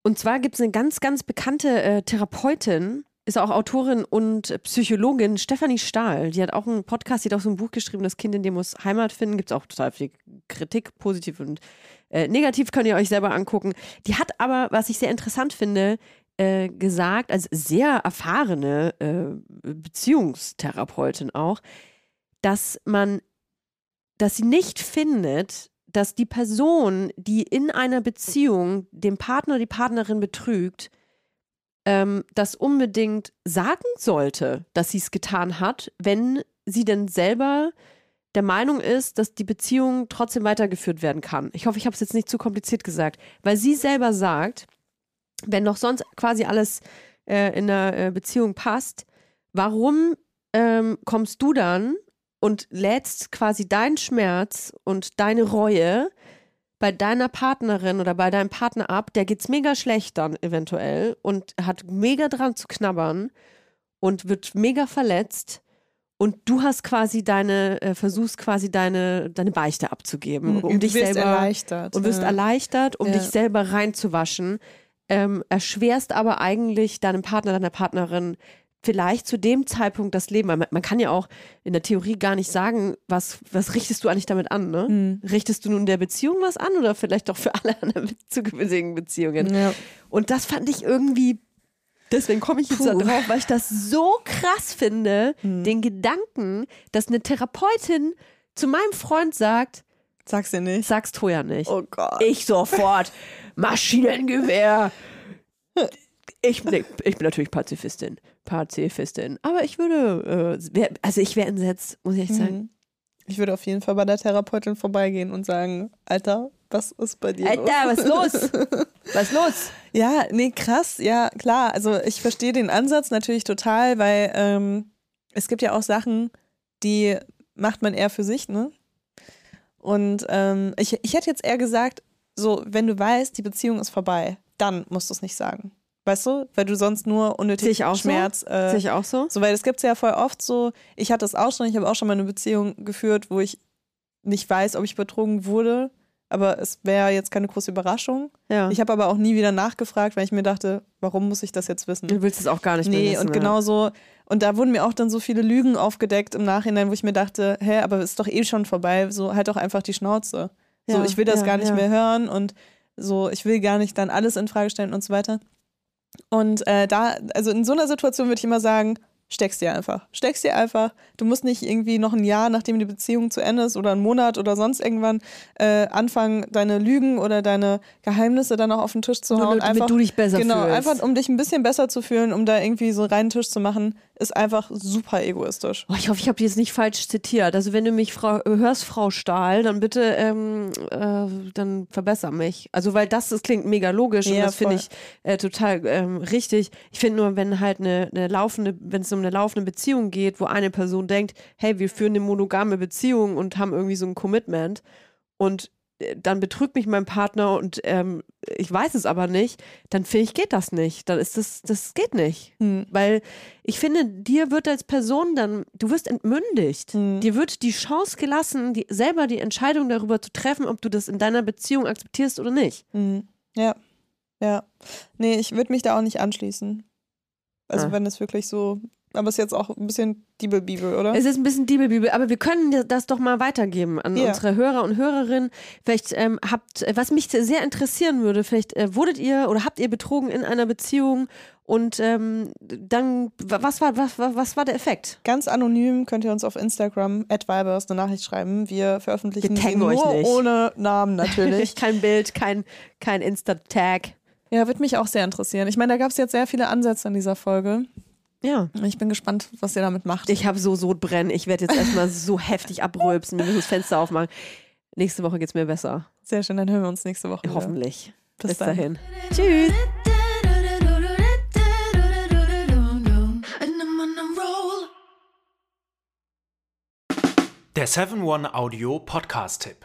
Und zwar gibt es eine ganz, ganz bekannte äh, Therapeutin, ist auch Autorin und Psychologin, Stefanie Stahl. Die hat auch einen Podcast, die hat auch so ein Buch geschrieben, Das Kind in dir muss Heimat finden. Gibt es auch total viel Kritik, positiv und äh, negativ, könnt ihr euch selber angucken. Die hat aber, was ich sehr interessant finde, äh, gesagt, als sehr erfahrene äh, Beziehungstherapeutin auch, dass man dass sie nicht findet, dass die Person, die in einer Beziehung den Partner, die Partnerin betrügt, ähm, das unbedingt sagen sollte, dass sie es getan hat, wenn sie denn selber der Meinung ist, dass die Beziehung trotzdem weitergeführt werden kann. Ich hoffe, ich habe es jetzt nicht zu kompliziert gesagt, weil sie selber sagt, wenn doch sonst quasi alles äh, in der äh, Beziehung passt, warum ähm, kommst du dann und lädst quasi deinen Schmerz und deine Reue bei deiner Partnerin oder bei deinem Partner ab, der geht's mega schlecht dann eventuell und hat mega dran zu knabbern und wird mega verletzt und du hast quasi deine, äh, versuchst quasi deine, deine Beichte abzugeben, um Du dich wirst selber erleichtert. und wirst ja. erleichtert, um Ja. dich selber reinzuwaschen, ähm, erschwerst aber eigentlich deinem Partner, deiner Partnerin vielleicht zu dem Zeitpunkt das Leben. Man, man kann ja auch in der Theorie gar nicht sagen, was, was richtest du eigentlich damit an, ne? Hm. Richtest du nun der Beziehung was an oder vielleicht doch für alle anderen zukünftigen Beziehungen? Ja. Und das fand ich irgendwie, deswegen komme ich jetzt da Puh. drauf, weil ich das so krass finde, Hm. den Gedanken, dass eine Therapeutin zu meinem Freund sagt, Sag's dir nicht. sag's Toja nicht. Oh Gott. Ich sofort. Maschinengewehr. Ich, nee, ich bin natürlich Pazifistin. Pazifistin. Aber ich würde, äh, wär, also ich wäre entsetzt, muss ich echt sagen. Mhm. Ich würde auf jeden Fall bei der Therapeutin vorbeigehen und sagen, Alter, was ist bei dir los? Alter, was ist los? Was ist los? Ja, nee, krass, ja, klar. Also ich verstehe den Ansatz natürlich total, weil ähm, es gibt ja auch Sachen, die macht man eher für sich, ne? Und ähm, ich, ich hätte jetzt eher gesagt, so, wenn du weißt, die Beziehung ist vorbei, dann musst du es nicht sagen. Weißt du? Weil du sonst nur unnötig auch so. Schmerz. Äh, Sehe ich auch so? so, weil es gibt ja voll oft so, ich hatte es auch schon, ich habe auch schon mal eine Beziehung geführt, wo ich nicht weiß, ob ich betrogen wurde, aber es wäre jetzt keine große Überraschung. Ja. Ich habe aber auch nie wieder nachgefragt, weil ich mir dachte, warum muss ich das jetzt wissen? du willst es auch gar nicht mehr Nee, wissen, und ja. genau so. Und da wurden mir auch dann so viele Lügen aufgedeckt im Nachhinein, wo ich mir dachte, hä, aber ist doch eh schon vorbei, so halt doch einfach die Schnauze. So, Ja, ich will das ja, gar nicht mehr hören und so, ich will gar nicht dann alles in Frage stellen und so weiter. Und äh, da, also in so einer Situation würde ich immer sagen, steckst dir einfach. Steckst dir einfach. Du musst nicht irgendwie noch ein Jahr, nachdem die Beziehung zu Ende ist oder einen Monat oder sonst irgendwann äh, anfangen, deine Lügen oder deine Geheimnisse dann auch auf den Tisch zu Nur hauen. damit einfach, du dich besser genau, fühlst. einfach um dich ein bisschen besser zu fühlen, um da irgendwie so reinen Tisch zu machen, ist einfach super egoistisch. Oh, ich hoffe, ich habe die jetzt nicht falsch zitiert. Also wenn du mich Frau, hörst, Frau Stahl, dann bitte, ähm, äh, dann verbessere mich. Also weil das, das klingt mega logisch und Ja, das finde ich äh, total ähm, richtig. Ich finde nur, wenn halt eine, eine laufende, wenn es um eine laufende Beziehung geht, wo eine Person denkt, hey, wir führen eine monogame Beziehung und haben irgendwie so ein Commitment und dann betrügt mich mein Partner und ähm, ich weiß es aber nicht, dann finde ich, geht das nicht. Dann ist das, das geht nicht. Hm. Weil ich finde, dir wird als Person dann, du wirst entmündigt. Hm. Dir wird die Chance gelassen, die, selber die Entscheidung darüber zu treffen, ob du das in deiner Beziehung akzeptierst oder nicht. Mhm. Ja. Ja. Nee, ich würde mich da auch nicht anschließen. Also Ah. wenn es wirklich so, aber es ist jetzt auch ein bisschen Diebelbibel, oder? Es ist ein bisschen Diebelbibel, aber wir können das doch mal weitergeben an Ja. unsere Hörer und Hörerinnen. Vielleicht ähm, habt, was mich sehr interessieren würde, vielleicht äh, wurdet ihr oder habt ihr betrogen in einer Beziehung und ähm, dann, wa- was war, was, was, war der Effekt? Ganz anonym könnt ihr uns auf Instagram at Vibers eine Nachricht schreiben. Wir veröffentlichen Wir taggen euch nur nicht. ohne Namen natürlich. kein Bild, kein, kein Insta-Tag. ja, wird mich auch sehr interessieren. Ich meine, da gab es jetzt sehr viele Ansätze in dieser Folge. Ja. Ich bin gespannt, was ihr damit macht. Ich habe so Sodbrennen. Ich werde jetzt erstmal so heftig abrülpsen. Wir müssen das Fenster aufmachen. Nächste Woche geht's mir besser. sehr schön, dann hören wir uns nächste Woche. Hoffentlich. Bis Bis, dahin. Tschüss. Der 7-One Audio Podcast-Tipp.